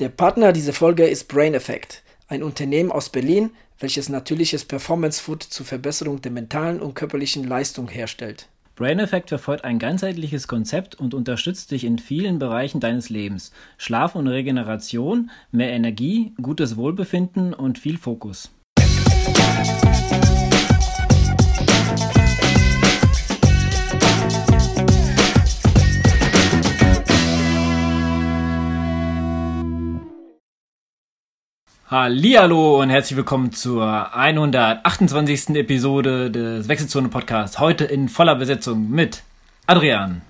Der Partner dieser Folge ist Brain Effect, ein Unternehmen aus Berlin, welches natürliches Performance Food zur Verbesserung der mentalen und körperlichen Leistung herstellt. Brain Effect verfolgt ein ganzheitliches Konzept und unterstützt dich in vielen Bereichen deines Lebens. Schlaf und Regeneration, mehr Energie, gutes Wohlbefinden und viel Fokus. Hallihallo und herzlich willkommen zur 128. Episode des Wechselzone Podcasts. Heute in voller Besetzung mit Adrian.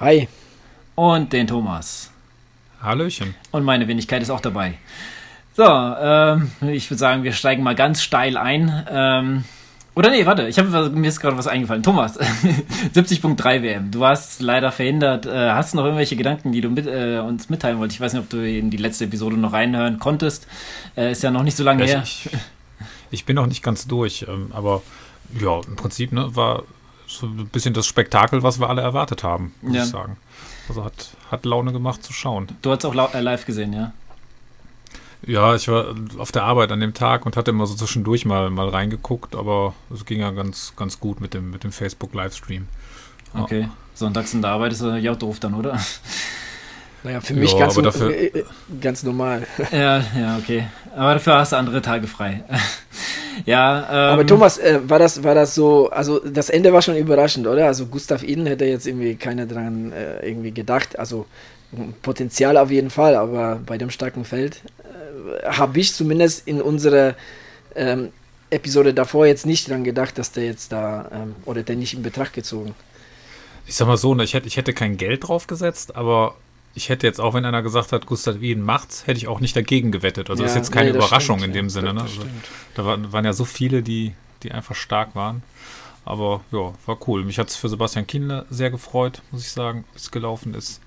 Hi. Und den Thomas. Hallöchen. Und meine Wenigkeit ist auch dabei. So, ähm, ich würde sagen, wir steigen mal ganz steil ein. Ähm, oder nee, warte, ich habe mir ist gerade was eingefallen. Thomas, 70.3 WM. Du warst leider verhindert. Äh, hast du noch irgendwelche Gedanken, die du mit, äh, uns mitteilen wolltest? Ich weiß nicht, ob du in die letzte Episode noch reinhören konntest. Äh, ist ja noch nicht so lange ja, her. Ich, ich, bin noch nicht ganz durch, ähm, aber ja, im Prinzip ne, war so ein bisschen das Spektakel, was wir alle erwartet haben, muss ja. ich sagen. Also hat, hat Laune gemacht zu schauen. Du hast auch äh, live gesehen, ja? Ja, ich war auf der Arbeit an dem Tag und hatte immer so zwischendurch mal, mal reingeguckt, aber es ging ja ganz, ganz gut mit dem, mit dem Facebook-Livestream. Ja. Okay, sonntags in der Arbeit ist ja doof dann, oder? Naja, für mich ja, ganz, dafür, äh, äh, ganz normal. Ja, ja, okay. Aber dafür hast du andere Tage frei. ja. Ähm, aber Thomas, äh, war das, war das so, also das Ende war schon überraschend, oder? Also Gustav Iden hätte jetzt irgendwie keiner dran äh, irgendwie gedacht. Also Potenzial auf jeden Fall, aber bei dem starken Feld habe ich zumindest in unserer ähm, Episode davor jetzt nicht dran gedacht, dass der jetzt da ähm, oder der nicht in Betracht gezogen. Ich sag mal so, ne, ich hätte, ich hätte kein Geld drauf gesetzt, aber ich hätte jetzt auch, wenn einer gesagt hat, Gustav Wien macht's, hätte ich auch nicht dagegen gewettet. Also ja, ist jetzt keine nee, Überraschung stimmt, in dem ja, Sinne. Ne? Also, da waren, waren, ja so viele, die, die einfach stark waren. Aber ja, war cool. Mich hat es für Sebastian Kienle sehr gefreut, muss ich sagen, wie es gelaufen ist.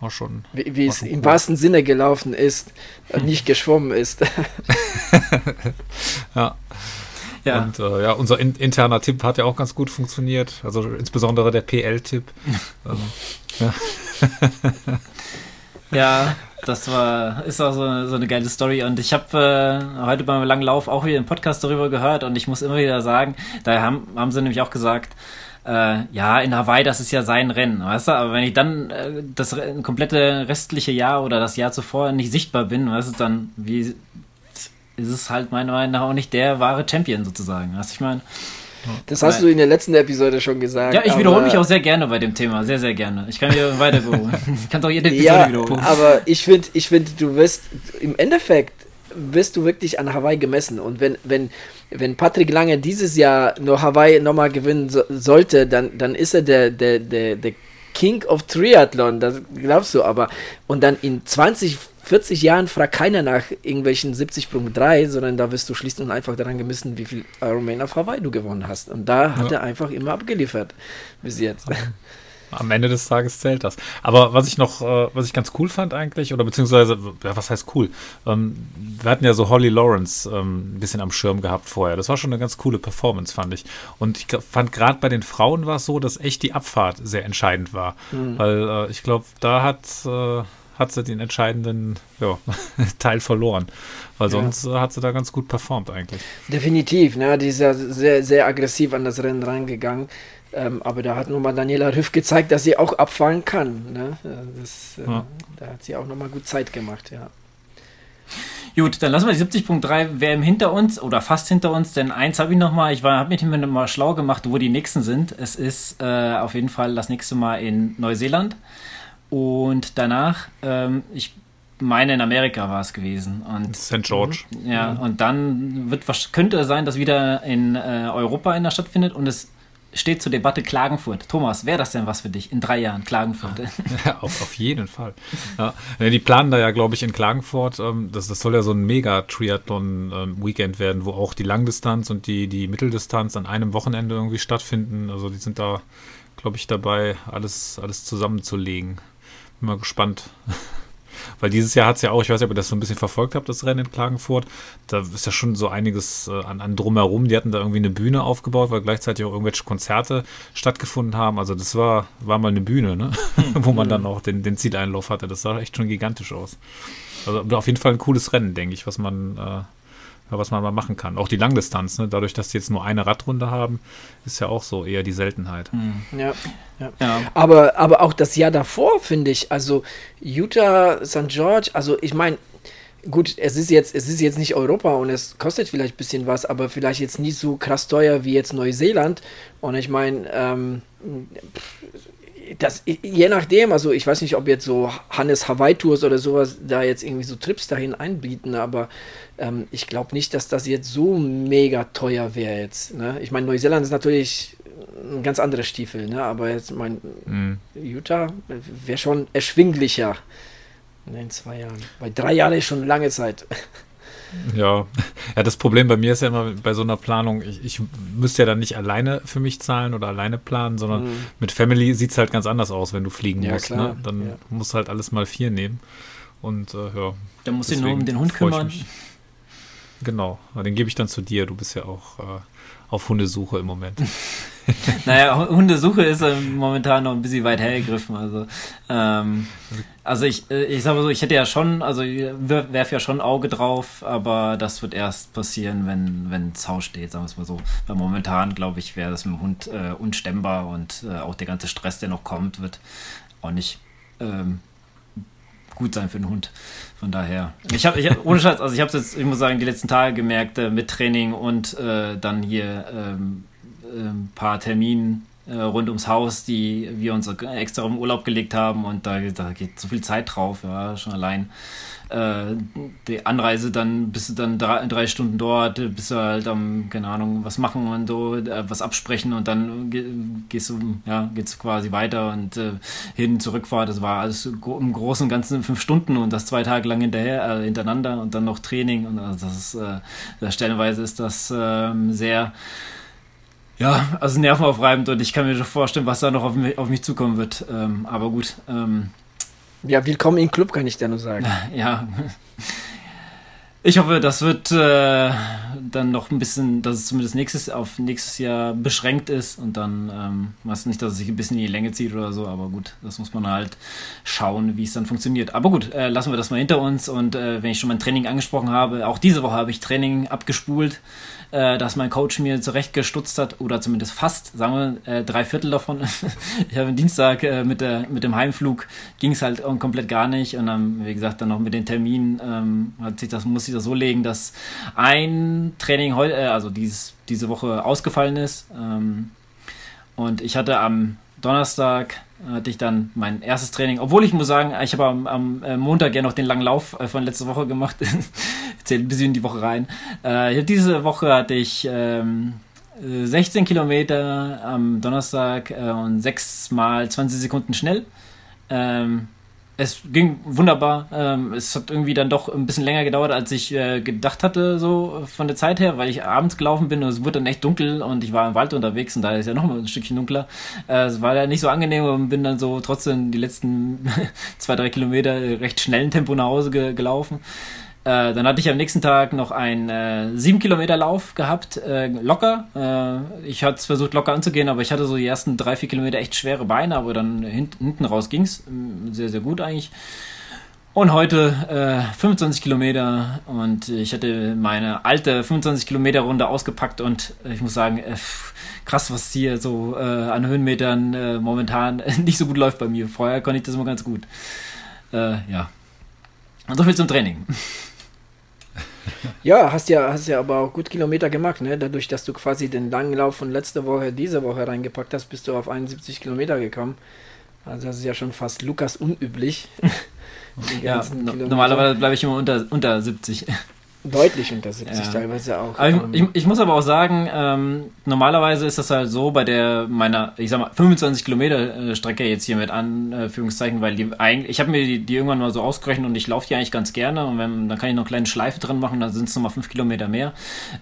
War schon. Wie, wie war es im wahrsten Sinne gelaufen ist, hm. nicht geschwommen ist. ja. Ja. Und äh, ja, unser in, interner Tipp hat ja auch ganz gut funktioniert. Also insbesondere der PL-Tipp. ähm, ja. ja. das war, ist auch so, so eine geile Story. Und ich habe äh, heute beim langen Lauf auch wieder einen Podcast darüber gehört und ich muss immer wieder sagen, da haben, haben sie nämlich auch gesagt, äh, ja, in Hawaii, das ist ja sein Rennen, weißt du? Aber wenn ich dann äh, das komplette restliche Jahr oder das Jahr zuvor nicht sichtbar bin, weißt du, dann wie ist es halt meiner Meinung nach auch nicht der wahre Champion sozusagen. Weißt du, ich meine. Das hast du in der letzten Episode schon gesagt. Ja, ich wiederhole mich auch sehr gerne bei dem Thema, sehr, sehr gerne. Ich kann hier weiter Ich kann doch jede Episode ja, wiederholen. Aber ich finde, ich find, du wirst im Endeffekt wirst du wirklich an Hawaii gemessen. Und wenn, wenn, wenn Patrick Lange dieses Jahr nur Hawaii nochmal gewinnen so, sollte, dann, dann ist er der, der, der, der King of Triathlon, das glaubst du aber. Und dann in 20, 40 Jahren fragt keiner nach irgendwelchen 70.3, sondern da wirst du schlicht und einfach daran gemessen, wie viel Ironman auf Hawaii du gewonnen hast. Und da hat ja. er einfach immer abgeliefert bis jetzt. Am Ende des Tages zählt das. Aber was ich noch, äh, was ich ganz cool fand eigentlich, oder beziehungsweise, ja, was heißt cool? Ähm, wir hatten ja so Holly Lawrence ähm, ein bisschen am Schirm gehabt vorher. Das war schon eine ganz coole Performance, fand ich. Und ich fand gerade bei den Frauen war es so, dass echt die Abfahrt sehr entscheidend war. Mhm. Weil äh, ich glaube, da hat, äh, hat sie den entscheidenden ja, Teil verloren. Weil sonst ja. Äh, hat sie da ganz gut performt eigentlich. Definitiv, ne? Die ist ja sehr, sehr aggressiv an das Rennen reingegangen. Ähm, aber da hat nochmal Daniela Rüff gezeigt, dass sie auch abfallen kann. Ne? Das, äh, ja. Da hat sie auch nochmal gut Zeit gemacht, ja. Gut, dann lassen wir die 70.3 WM hinter uns oder fast hinter uns, denn eins habe ich nochmal, ich habe mich nochmal schlau gemacht, wo die nächsten sind. Es ist äh, auf jeden Fall das nächste Mal in Neuseeland und danach, ähm, ich meine in Amerika war es gewesen. Und, St. George. Ja, mhm. und dann wird, könnte es sein, dass wieder in äh, Europa in der stattfindet und es steht zur Debatte Klagenfurt. Thomas, wäre das denn was für dich in drei Jahren, Klagenfurt? Ja, auf, auf jeden Fall. Ja, die planen da ja, glaube ich, in Klagenfurt, ähm, das, das soll ja so ein Mega-Triathlon-Weekend ähm, werden, wo auch die Langdistanz und die, die Mitteldistanz an einem Wochenende irgendwie stattfinden. Also die sind da, glaube ich, dabei, alles, alles zusammenzulegen. Bin mal gespannt. Weil dieses Jahr hat es ja auch, ich weiß nicht, ob ihr das so ein bisschen verfolgt habt, das Rennen in Klagenfurt. Da ist ja schon so einiges äh, an, an drumherum. Die hatten da irgendwie eine Bühne aufgebaut, weil gleichzeitig auch irgendwelche Konzerte stattgefunden haben. Also das war, war mal eine Bühne, ne? wo man dann auch den, den Zieleinlauf hatte. Das sah echt schon gigantisch aus. Also auf jeden Fall ein cooles Rennen, denke ich, was man äh, was man mal machen kann. Auch die Langdistanz, ne? dadurch, dass die jetzt nur eine Radrunde haben, ist ja auch so eher die Seltenheit. Mhm. Ja, ja. ja. Aber, aber auch das Jahr davor, finde ich, also Utah, St. George, also ich meine, gut, es ist jetzt, es ist jetzt nicht Europa und es kostet vielleicht ein bisschen was, aber vielleicht jetzt nicht so krass teuer wie jetzt Neuseeland. Und ich meine, ähm, das, je nachdem, also ich weiß nicht, ob jetzt so Hannes Hawaii Tours oder sowas da jetzt irgendwie so Trips dahin einbieten, aber ähm, ich glaube nicht, dass das jetzt so mega teuer wäre jetzt. Ne? Ich meine, Neuseeland ist natürlich ein ganz anderer Stiefel, ne? aber jetzt mein mhm. Utah wäre schon erschwinglicher in zwei Jahren. Weil drei Jahre ist schon eine lange Zeit. Ja. ja, das Problem bei mir ist ja immer bei so einer Planung, ich, ich müsste ja dann nicht alleine für mich zahlen oder alleine planen, sondern mhm. mit Family sieht es halt ganz anders aus, wenn du fliegen ja, musst. Ne? Dann ja. musst du halt alles mal vier nehmen. Und äh, ja. Dann musst du nur um den Hund kümmern. Genau, den gebe ich dann zu dir. Du bist ja auch äh, auf Hundesuche im Moment. naja, Hundesuche ist äh, momentan noch ein bisschen weit hergegriffen. Also, ähm, also ich, äh, ich sag mal so, ich hätte ja schon, also werfe ja schon Auge drauf, aber das wird erst passieren, wenn, wenn Zau steht, sagen wir es mal so. Weil momentan, glaube ich, wäre das mit dem Hund äh, unstemmbar und äh, auch der ganze Stress, der noch kommt, wird auch nicht ähm, gut sein für den Hund. Von daher. Ich habe, ich hab, ohne Scheiß, also ich habe es jetzt, ich muss sagen, die letzten Tage gemerkt äh, mit Training und äh, dann hier ähm, ein ähm, paar Terminen äh, rund ums Haus, die wir uns extra im Urlaub gelegt haben und da, da geht so viel Zeit drauf, ja, schon allein. Äh, die Anreise dann bist du dann drei, drei, Stunden dort, bist du halt am, keine Ahnung, was machen und so, äh, was absprechen und dann gehst du, ja, geht's quasi weiter und äh, hin, zurückfahrt, das war alles im Großen und Ganzen fünf Stunden und das zwei Tage lang hinterher, äh, hintereinander und dann noch Training und also das ist, äh, stellenweise ist das äh, sehr, ja, also nervenaufreibend und ich kann mir schon vorstellen, was da noch auf mich, auf mich zukommen wird. Ähm, aber gut, ähm, ja, willkommen im Club, kann ich dir nur sagen. Ja. Ich hoffe, das wird äh, dann noch ein bisschen, dass es zumindest nächstes, auf nächstes Jahr beschränkt ist und dann, ähm, weiß nicht, dass es sich ein bisschen in die Länge zieht oder so, aber gut, das muss man halt schauen, wie es dann funktioniert. Aber gut, äh, lassen wir das mal hinter uns und äh, wenn ich schon mein Training angesprochen habe, auch diese Woche habe ich Training abgespult äh, dass mein Coach mir zurechtgestutzt hat, oder zumindest fast, sagen wir, äh, drei Viertel davon. ich habe am Dienstag äh, mit, der, mit dem Heimflug ging es halt komplett gar nicht. Und dann, wie gesagt, dann noch mit den Terminen ähm, hat sich das, muss ich das so legen, dass ein Training heute, äh, also dieses, diese Woche ausgefallen ist. Ähm, und ich hatte am Donnerstag hatte ich dann mein erstes Training, obwohl ich muss sagen, ich habe am, am äh, Montag ja noch den langen Lauf äh, von letzter Woche gemacht. Zählt ein bisschen in die Woche rein. Äh, diese Woche hatte ich ähm, 16 Kilometer am Donnerstag äh, und 6 mal 20 Sekunden schnell. Ähm, es ging wunderbar. Ähm, es hat irgendwie dann doch ein bisschen länger gedauert, als ich äh, gedacht hatte, so von der Zeit her, weil ich abends gelaufen bin und es wurde dann echt dunkel und ich war im Wald unterwegs und da ist ja noch mal ein Stückchen dunkler. Äh, es war ja nicht so angenehm und bin dann so trotzdem die letzten zwei, drei Kilometer recht schnellen Tempo nach Hause ge gelaufen. Äh, dann hatte ich am nächsten Tag noch einen äh, 7 Kilometer Lauf gehabt, äh, locker. Äh, ich hatte versucht locker anzugehen, aber ich hatte so die ersten drei, vier Kilometer echt schwere Beine, aber dann hint, hinten raus ging es mm, sehr, sehr gut eigentlich. Und heute äh, 25 Kilometer und ich hatte meine alte 25 Kilometer Runde ausgepackt und ich muss sagen, äh, krass, was hier so äh, an Höhenmetern äh, momentan nicht so gut läuft bei mir. Vorher konnte ich das immer ganz gut. Äh, ja. Und so viel zum Training. Ja, hast ja, hast ja aber auch gut Kilometer gemacht, ne? Dadurch, dass du quasi den langen Lauf von letzter Woche, diese Woche reingepackt hast, bist du auf 71 Kilometer gekommen. Also das ist ja schon fast Lukas unüblich. ja, no, normalerweise bleibe ich immer unter, unter 70. Deutlich unter 70 ja. teilweise auch. Ich, ich, ich, muss aber auch sagen, ähm, normalerweise ist das halt so bei der meiner, ich sag mal, 25 Kilometer äh, Strecke jetzt hier mit Anführungszeichen, weil die eigentlich, ich habe mir die, die, irgendwann mal so ausgerechnet und ich laufe die eigentlich ganz gerne und wenn, dann kann ich noch eine kleine Schleife drin machen, dann sind es nochmal 5 Kilometer mehr.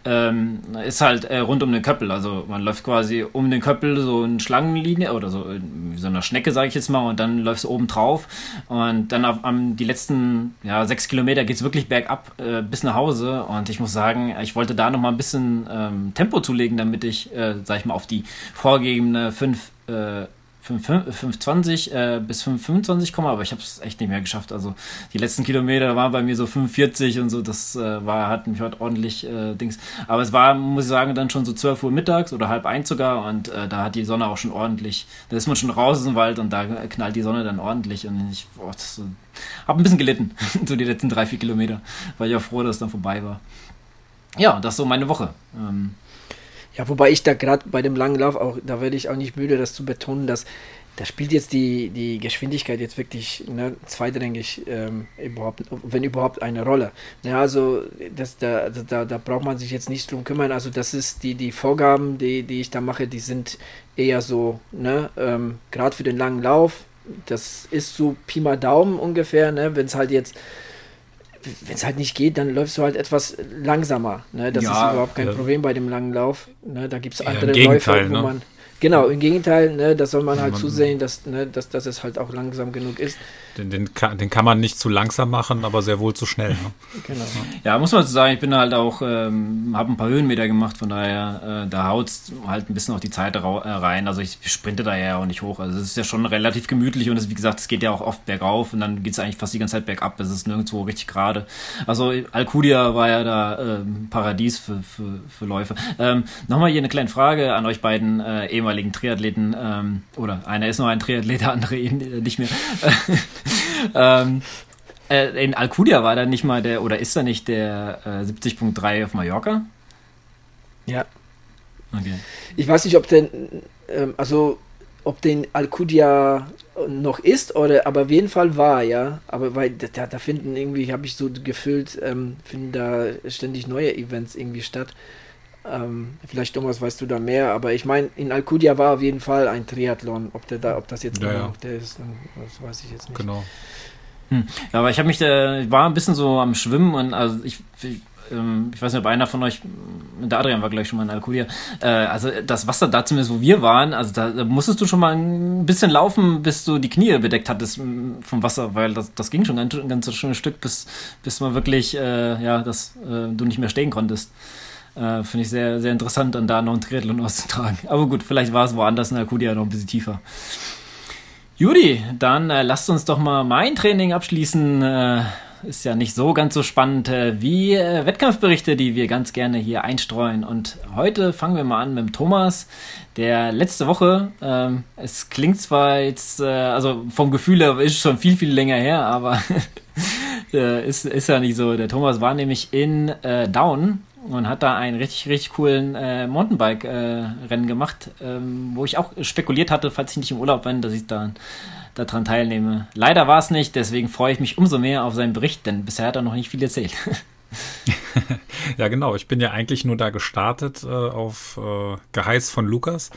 Ähm, ist halt äh, rund um den Köppel, also man läuft quasi um den Köppel so in Schlangenlinie oder so, wie so einer Schnecke, sage ich jetzt mal, und dann läufst du oben drauf und dann auf, am, die letzten ja, sechs Kilometer geht es wirklich bergab äh, bis nach Hause und ich muss sagen, ich wollte da noch mal ein bisschen ähm, Tempo zulegen, damit ich, äh, sag ich mal, auf die vorgegebene 5 äh, 520 äh, bis 525 komme, aber ich habe es echt nicht mehr geschafft. Also die letzten Kilometer waren bei mir so 45 und so, das äh, war, hat mich heute ordentlich äh, Dings. Aber es war, muss ich sagen, dann schon so 12 Uhr mittags oder halb eins sogar und äh, da hat die Sonne auch schon ordentlich, da ist man schon raus aus dem Wald und da knallt die Sonne dann ordentlich und ich boah, das, habe ein bisschen gelitten, so die letzten drei, vier Kilometer. War ich auch froh, dass es dann vorbei war. Ja, das ist so meine Woche. Ähm, ja, wobei ich da gerade bei dem langen Lauf auch, da werde ich auch nicht müde, das zu betonen, dass da spielt jetzt die, die Geschwindigkeit jetzt wirklich ne, zweitrangig, ähm, überhaupt, wenn überhaupt eine Rolle. Ja, also das, da, also da, da braucht man sich jetzt nicht drum kümmern. Also das ist die, die Vorgaben, die, die ich da mache, die sind eher so, ne, ähm, gerade für den langen Lauf, das ist so Pi mal Daumen ungefähr, ne, wenn es halt jetzt wenn es halt nicht geht, dann läufst du halt etwas langsamer. Ne? Das ja, ist überhaupt kein äh, Problem bei dem langen Lauf. Ne? Da gibt es andere Läufe, wo ne? man. Genau, im Gegenteil, ne, da soll man halt man, zusehen, dass, ne, dass, dass es halt auch langsam genug ist. Den, den, kann, den kann man nicht zu langsam machen, aber sehr wohl zu schnell. Ne? genau. Ja, muss man so sagen, ich bin halt auch, ähm, habe ein paar Höhenmeter gemacht, von daher, äh, da haut es halt ein bisschen auch die Zeit äh, rein. Also ich sprinte da ja auch nicht hoch. Also es ist ja schon relativ gemütlich und es, wie gesagt, es geht ja auch oft bergauf und dann geht es eigentlich fast die ganze Zeit bergab. Es ist nirgendwo richtig gerade. Also Alcudia war ja da äh, Paradies für, für, für Läufe. Ähm, Nochmal hier eine kleine Frage an euch beiden äh, ehemaligen Triathleten. Ähm, oder einer ist noch ein Triathlet, der andere nicht mehr. ähm, äh, in Alcudia war da nicht mal der, oder ist da nicht der äh, 70.3 auf Mallorca? Ja. Okay. Ich weiß nicht, ob denn, ähm, also ob den Alcudia noch ist oder aber auf jeden Fall war, ja. Aber weil da, da finden irgendwie, habe ich so gefühlt, ähm, finden da ständig neue Events irgendwie statt. Ähm, vielleicht Thomas weißt du da mehr, aber ich meine, in Alcudia war auf jeden Fall ein Triathlon. Ob der da, ob das jetzt ja, ja. noch der ist, das weiß ich jetzt nicht. Genau. Hm. Ja, aber ich habe mich da, ich war ein bisschen so am Schwimmen und also ich, ich, ähm, ich weiß nicht, ob einer von euch, der Adrian war gleich schon mal in Alcudia, äh, also das Wasser da zumindest, wo wir waren, also da, da, musstest du schon mal ein bisschen laufen, bis du die Knie bedeckt hattest vom Wasser, weil das, das ging schon ein, ein ganz schönes Stück, bis, bis man wirklich, äh, ja, dass äh, du nicht mehr stehen konntest. Äh, Finde ich sehr, sehr interessant, dann da noch ein Triathlon auszutragen. Aber gut, vielleicht war es woanders in Alcudia noch ein bisschen tiefer. Judy, dann äh, lasst uns doch mal mein Training abschließen. Äh, ist ja nicht so ganz so spannend äh, wie äh, Wettkampfberichte, die wir ganz gerne hier einstreuen. Und heute fangen wir mal an mit dem Thomas, der letzte Woche, ähm, es klingt zwar jetzt, äh, also vom Gefühl her ist schon viel, viel länger her, aber äh, ist, ist ja nicht so. Der Thomas war nämlich in äh, Down und hat da einen richtig, richtig coolen äh, Mountainbike-Rennen äh, gemacht, ähm, wo ich auch spekuliert hatte, falls ich nicht im Urlaub bin, dass ich da daran teilnehme. Leider war es nicht, deswegen freue ich mich umso mehr auf seinen Bericht, denn bisher hat er noch nicht viel erzählt. ja, genau. Ich bin ja eigentlich nur da gestartet äh, auf äh, Geheiß von Lukas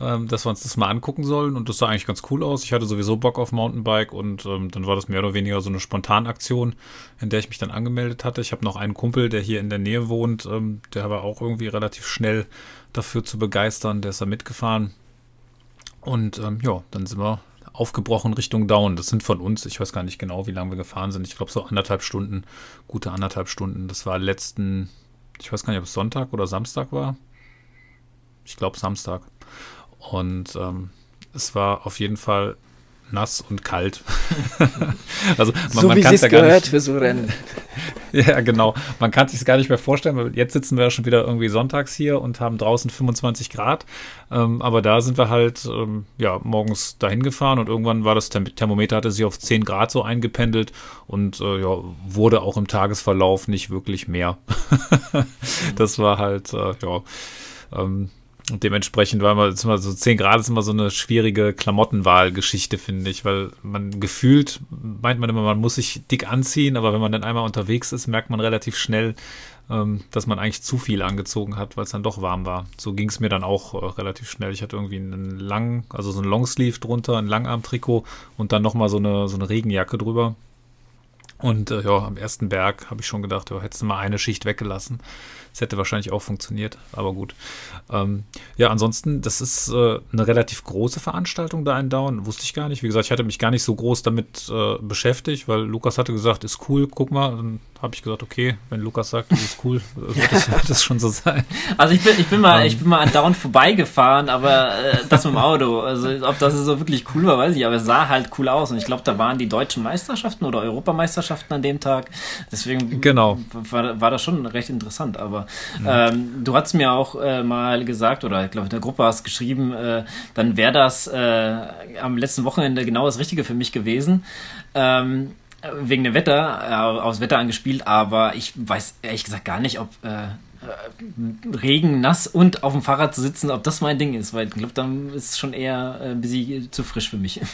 ähm, dass wir uns das mal angucken sollen. Und das sah eigentlich ganz cool aus. Ich hatte sowieso Bock auf Mountainbike und ähm, dann war das mehr oder weniger so eine Spontanaktion, in der ich mich dann angemeldet hatte. Ich habe noch einen Kumpel, der hier in der Nähe wohnt, ähm, der war auch irgendwie relativ schnell dafür zu begeistern. Der ist da mitgefahren. Und ähm, ja, dann sind wir aufgebrochen Richtung Down. Das sind von uns, ich weiß gar nicht genau, wie lange wir gefahren sind. Ich glaube so anderthalb Stunden, gute anderthalb Stunden. Das war letzten, ich weiß gar nicht, ob es Sonntag oder Samstag war. Ich glaube Samstag. Und ähm, es war auf jeden Fall nass und kalt. also man, so man wie es ja gehört nicht, für so Rennen. ja, genau. Man kann sich gar nicht mehr vorstellen, weil jetzt sitzen wir ja schon wieder irgendwie sonntags hier und haben draußen 25 Grad. Ähm, aber da sind wir halt ähm, ja morgens dahin gefahren und irgendwann war das Thermometer hatte sich auf 10 Grad so eingependelt und äh, ja, wurde auch im Tagesverlauf nicht wirklich mehr. das war halt äh, ja ähm, und dementsprechend war immer, immer so 10 Grad ist immer so eine schwierige Klamottenwahlgeschichte, finde ich, weil man gefühlt meint man immer, man muss sich dick anziehen, aber wenn man dann einmal unterwegs ist, merkt man relativ schnell, ähm, dass man eigentlich zu viel angezogen hat, weil es dann doch warm war. So ging es mir dann auch äh, relativ schnell. Ich hatte irgendwie einen langen, also so ein Longsleeve drunter, ein Langarmtrikot und dann nochmal so eine, so eine Regenjacke drüber. Und äh, ja, am ersten Berg habe ich schon gedacht, ja, hättest du mal eine Schicht weggelassen. Das hätte wahrscheinlich auch funktioniert, aber gut. Ähm, ja, ansonsten, das ist äh, eine relativ große Veranstaltung da in Down. Wusste ich gar nicht. Wie gesagt, ich hatte mich gar nicht so groß damit äh, beschäftigt, weil Lukas hatte gesagt, ist cool, guck mal. Dann habe ich gesagt, okay, wenn Lukas sagt, das ist cool, wird das, wird das schon so sein. Also ich bin, ich bin mal, um, ähm. ich bin mal an Down vorbeigefahren, aber äh, das mit dem Auto. Also ob das so wirklich cool war, weiß ich, aber es sah halt cool aus. Und ich glaube, da waren die deutschen Meisterschaften oder Europameisterschaften an dem Tag. Deswegen genau. war, war das schon recht interessant. Aber. Ähm, du hast mir auch äh, mal gesagt, oder ich glaube, in der Gruppe hast geschrieben, äh, dann wäre das äh, am letzten Wochenende genau das Richtige für mich gewesen. Ähm, wegen dem Wetter, äh, aufs Wetter angespielt, aber ich weiß ehrlich gesagt gar nicht, ob äh, äh, Regen, nass und auf dem Fahrrad zu sitzen, ob das mein Ding ist, weil ich glaube, dann ist es schon eher ein bisschen zu frisch für mich.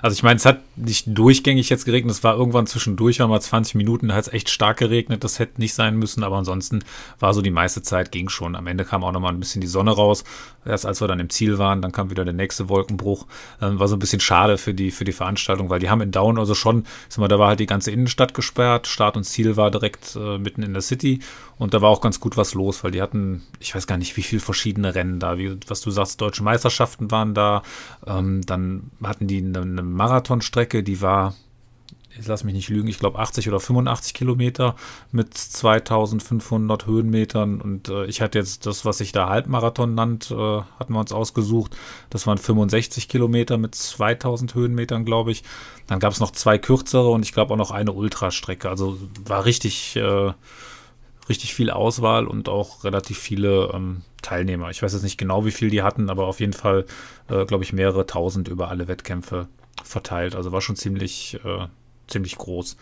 Also ich meine, es hat nicht durchgängig jetzt geregnet, es war irgendwann zwischendurch, war mal 20 Minuten, da hat es echt stark geregnet, das hätte nicht sein müssen, aber ansonsten war so die meiste Zeit, ging schon. Am Ende kam auch nochmal ein bisschen die Sonne raus, erst als wir dann im Ziel waren, dann kam wieder der nächste Wolkenbruch, ähm, war so ein bisschen schade für die, für die Veranstaltung, weil die haben in Down also schon, sag mal, da war halt die ganze Innenstadt gesperrt, Start und Ziel war direkt äh, mitten in der City. Und da war auch ganz gut was los, weil die hatten, ich weiß gar nicht, wie viele verschiedene Rennen da, wie, was du sagst, deutsche Meisterschaften waren da, ähm, dann hatten die eine, eine Marathonstrecke, die war, ich lass mich nicht lügen, ich glaube 80 oder 85 Kilometer mit 2500 Höhenmetern und äh, ich hatte jetzt das, was sich da Halbmarathon nannt, äh, hatten wir uns ausgesucht. Das waren 65 Kilometer mit 2000 Höhenmetern, glaube ich. Dann gab es noch zwei kürzere und ich glaube auch noch eine Ultrastrecke. Also war richtig, äh, richtig viel Auswahl und auch relativ viele ähm, Teilnehmer. Ich weiß jetzt nicht genau, wie viel die hatten, aber auf jeden Fall, äh, glaube ich, mehrere tausend über alle Wettkämpfe verteilt. Also war schon ziemlich, äh, ziemlich groß.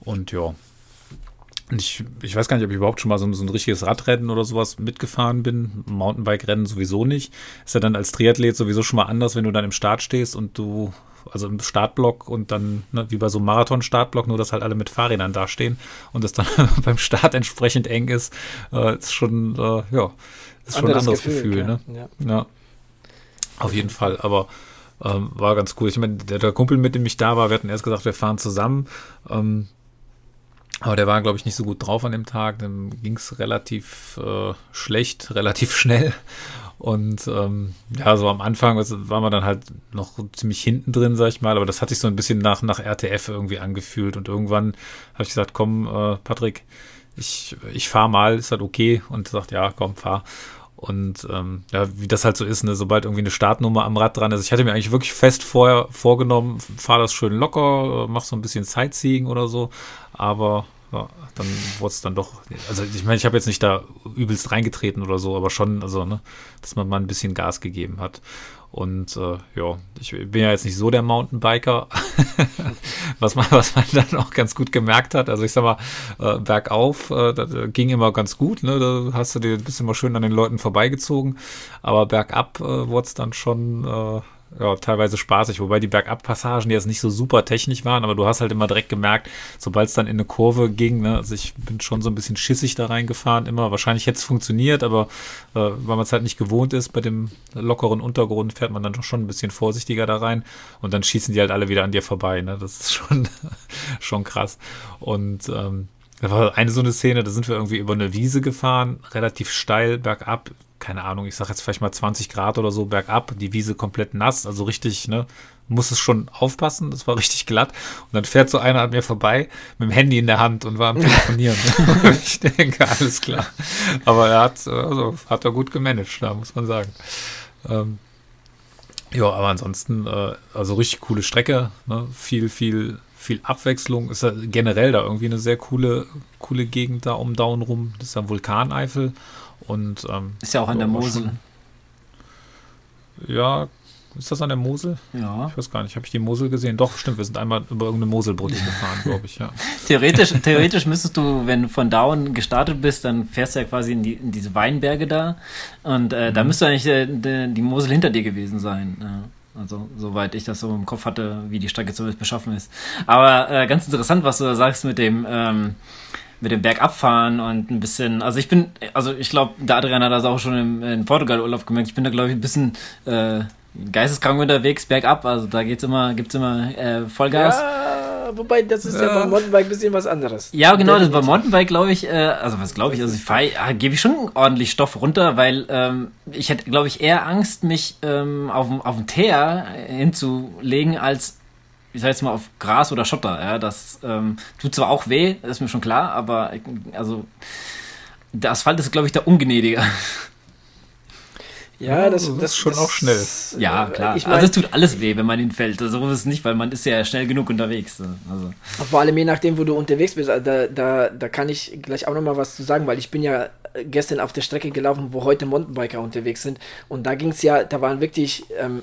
Und ja. Ich, ich weiß gar nicht, ob ich überhaupt schon mal so, so ein richtiges Radrennen oder sowas mitgefahren bin. Mountainbike-Rennen sowieso nicht. Ist ja dann als Triathlet sowieso schon mal anders, wenn du dann im Start stehst und du, also im Startblock und dann, ne, wie bei so einem Marathon-Startblock, nur dass halt alle mit Fahrrädern dastehen und das dann beim Start entsprechend eng ist, äh, ist schon, äh, ja, ist schon ein anderes Gefühl, Gefühl ne? Ja. ja. Auf jeden Fall, aber ähm, war ganz cool. Ich meine, der, der, Kumpel, mit dem ich da war, wir hatten erst gesagt, wir fahren zusammen. Ähm, aber der war, glaube ich, nicht so gut drauf an dem Tag. Dann ging es relativ äh, schlecht, relativ schnell. Und ähm, ja, so am Anfang waren wir dann halt noch ziemlich hinten drin, sag ich mal. Aber das hat sich so ein bisschen nach, nach RTF irgendwie angefühlt. Und irgendwann habe ich gesagt, komm, äh, Patrick, ich, ich fahr mal, ist halt okay. Und sagt, ja, komm, fahr. Und ähm, ja, wie das halt so ist, ne, sobald irgendwie eine Startnummer am Rad dran ist. Ich hatte mir eigentlich wirklich fest vorher vorgenommen, fahr das schön locker, äh, mach so ein bisschen Sightseeing oder so. Aber ja, dann wurde es dann doch. Also ich meine, ich habe jetzt nicht da übelst reingetreten oder so, aber schon, also, ne, dass man mal ein bisschen Gas gegeben hat. Und äh, ja, ich bin ja jetzt nicht so der Mountainbiker, was, man, was man dann auch ganz gut gemerkt hat. Also ich sag mal, äh, bergauf, äh, das ging immer ganz gut, ne? Da hast du dir ein bisschen mal schön an den Leuten vorbeigezogen. Aber bergab äh, wurde es dann schon äh, ja, teilweise spaßig, wobei die Bergabpassagen jetzt nicht so super technisch waren, aber du hast halt immer direkt gemerkt, sobald es dann in eine Kurve ging, ne, also ich bin schon so ein bisschen schissig da reingefahren, immer. Wahrscheinlich hätte es funktioniert, aber äh, weil man es halt nicht gewohnt ist, bei dem lockeren Untergrund fährt man dann doch schon ein bisschen vorsichtiger da rein und dann schießen die halt alle wieder an dir vorbei, ne? Das ist schon, schon krass. Und ähm, da war eine so eine Szene, da sind wir irgendwie über eine Wiese gefahren, relativ steil bergab keine Ahnung, ich sag jetzt vielleicht mal 20 Grad oder so bergab, die Wiese komplett nass, also richtig, ne, muss es schon aufpassen, das war richtig glatt. Und dann fährt so einer an mir vorbei mit dem Handy in der Hand und war am Telefonieren. ich denke, alles klar. Aber er hat, also, hat er gut gemanagt, da muss man sagen. Ähm, ja, aber ansonsten, äh, also richtig coole Strecke, ne? viel, viel, viel Abwechslung. Ist ja generell da irgendwie eine sehr coole, coole Gegend da um Down rum. Das ist ja Vulkaneifel. Und, ähm, ist ja auch an der Mosel. ja, Ist das an der Mosel? Ja. Ich weiß gar nicht. Habe ich die Mosel gesehen? Doch, stimmt. Wir sind einmal über irgendeine Moselbrücke gefahren, glaube ich, ja. Theoretisch, theoretisch müsstest du, wenn du von Down gestartet bist, dann fährst du ja quasi in, die, in diese Weinberge da. Und äh, mhm. da müsste eigentlich äh, die, die Mosel hinter dir gewesen sein. Ja. Also, soweit ich das so im Kopf hatte, wie die Strecke zumindest beschaffen ist. Aber äh, ganz interessant, was du da sagst mit dem, ähm, mit dem Bergabfahren und ein bisschen, also ich bin, also ich glaube, der Adrian hat das auch schon im, in Portugal Urlaub gemerkt, ich bin da glaube ich ein bisschen äh, geisteskrank unterwegs, bergab, also da geht's immer, gibt's immer äh, Vollgas. Ja, wobei das ist ja, ja beim Mountainbike ein bisschen was anderes. Ja, genau, das beim Mountainbike glaube ich, äh, also was glaube ich, also ich fahre, ja, gebe ich schon ordentlich Stoff runter, weil ähm, ich hätte, glaube ich, eher Angst, mich ähm, auf, auf den Teer hinzulegen, als ich sag jetzt mal, auf Gras oder Schotter. Ja, das ähm, tut zwar auch weh, ist mir schon klar, aber also der Asphalt ist, glaube ich, der ungnädiger. Ja, das, das, ist schon das, auch schnell. Ja, klar. Ich mein, also es tut alles weh, wenn man ihn fällt. So also, ist es nicht, weil man ist ja schnell genug unterwegs. Also. Vor allem je nachdem, wo du unterwegs bist. Da, da, da kann ich gleich auch noch mal was zu sagen, weil ich bin ja gestern auf der Strecke gelaufen, wo heute Mountainbiker unterwegs sind. Und da ging es ja, da waren wirklich ähm,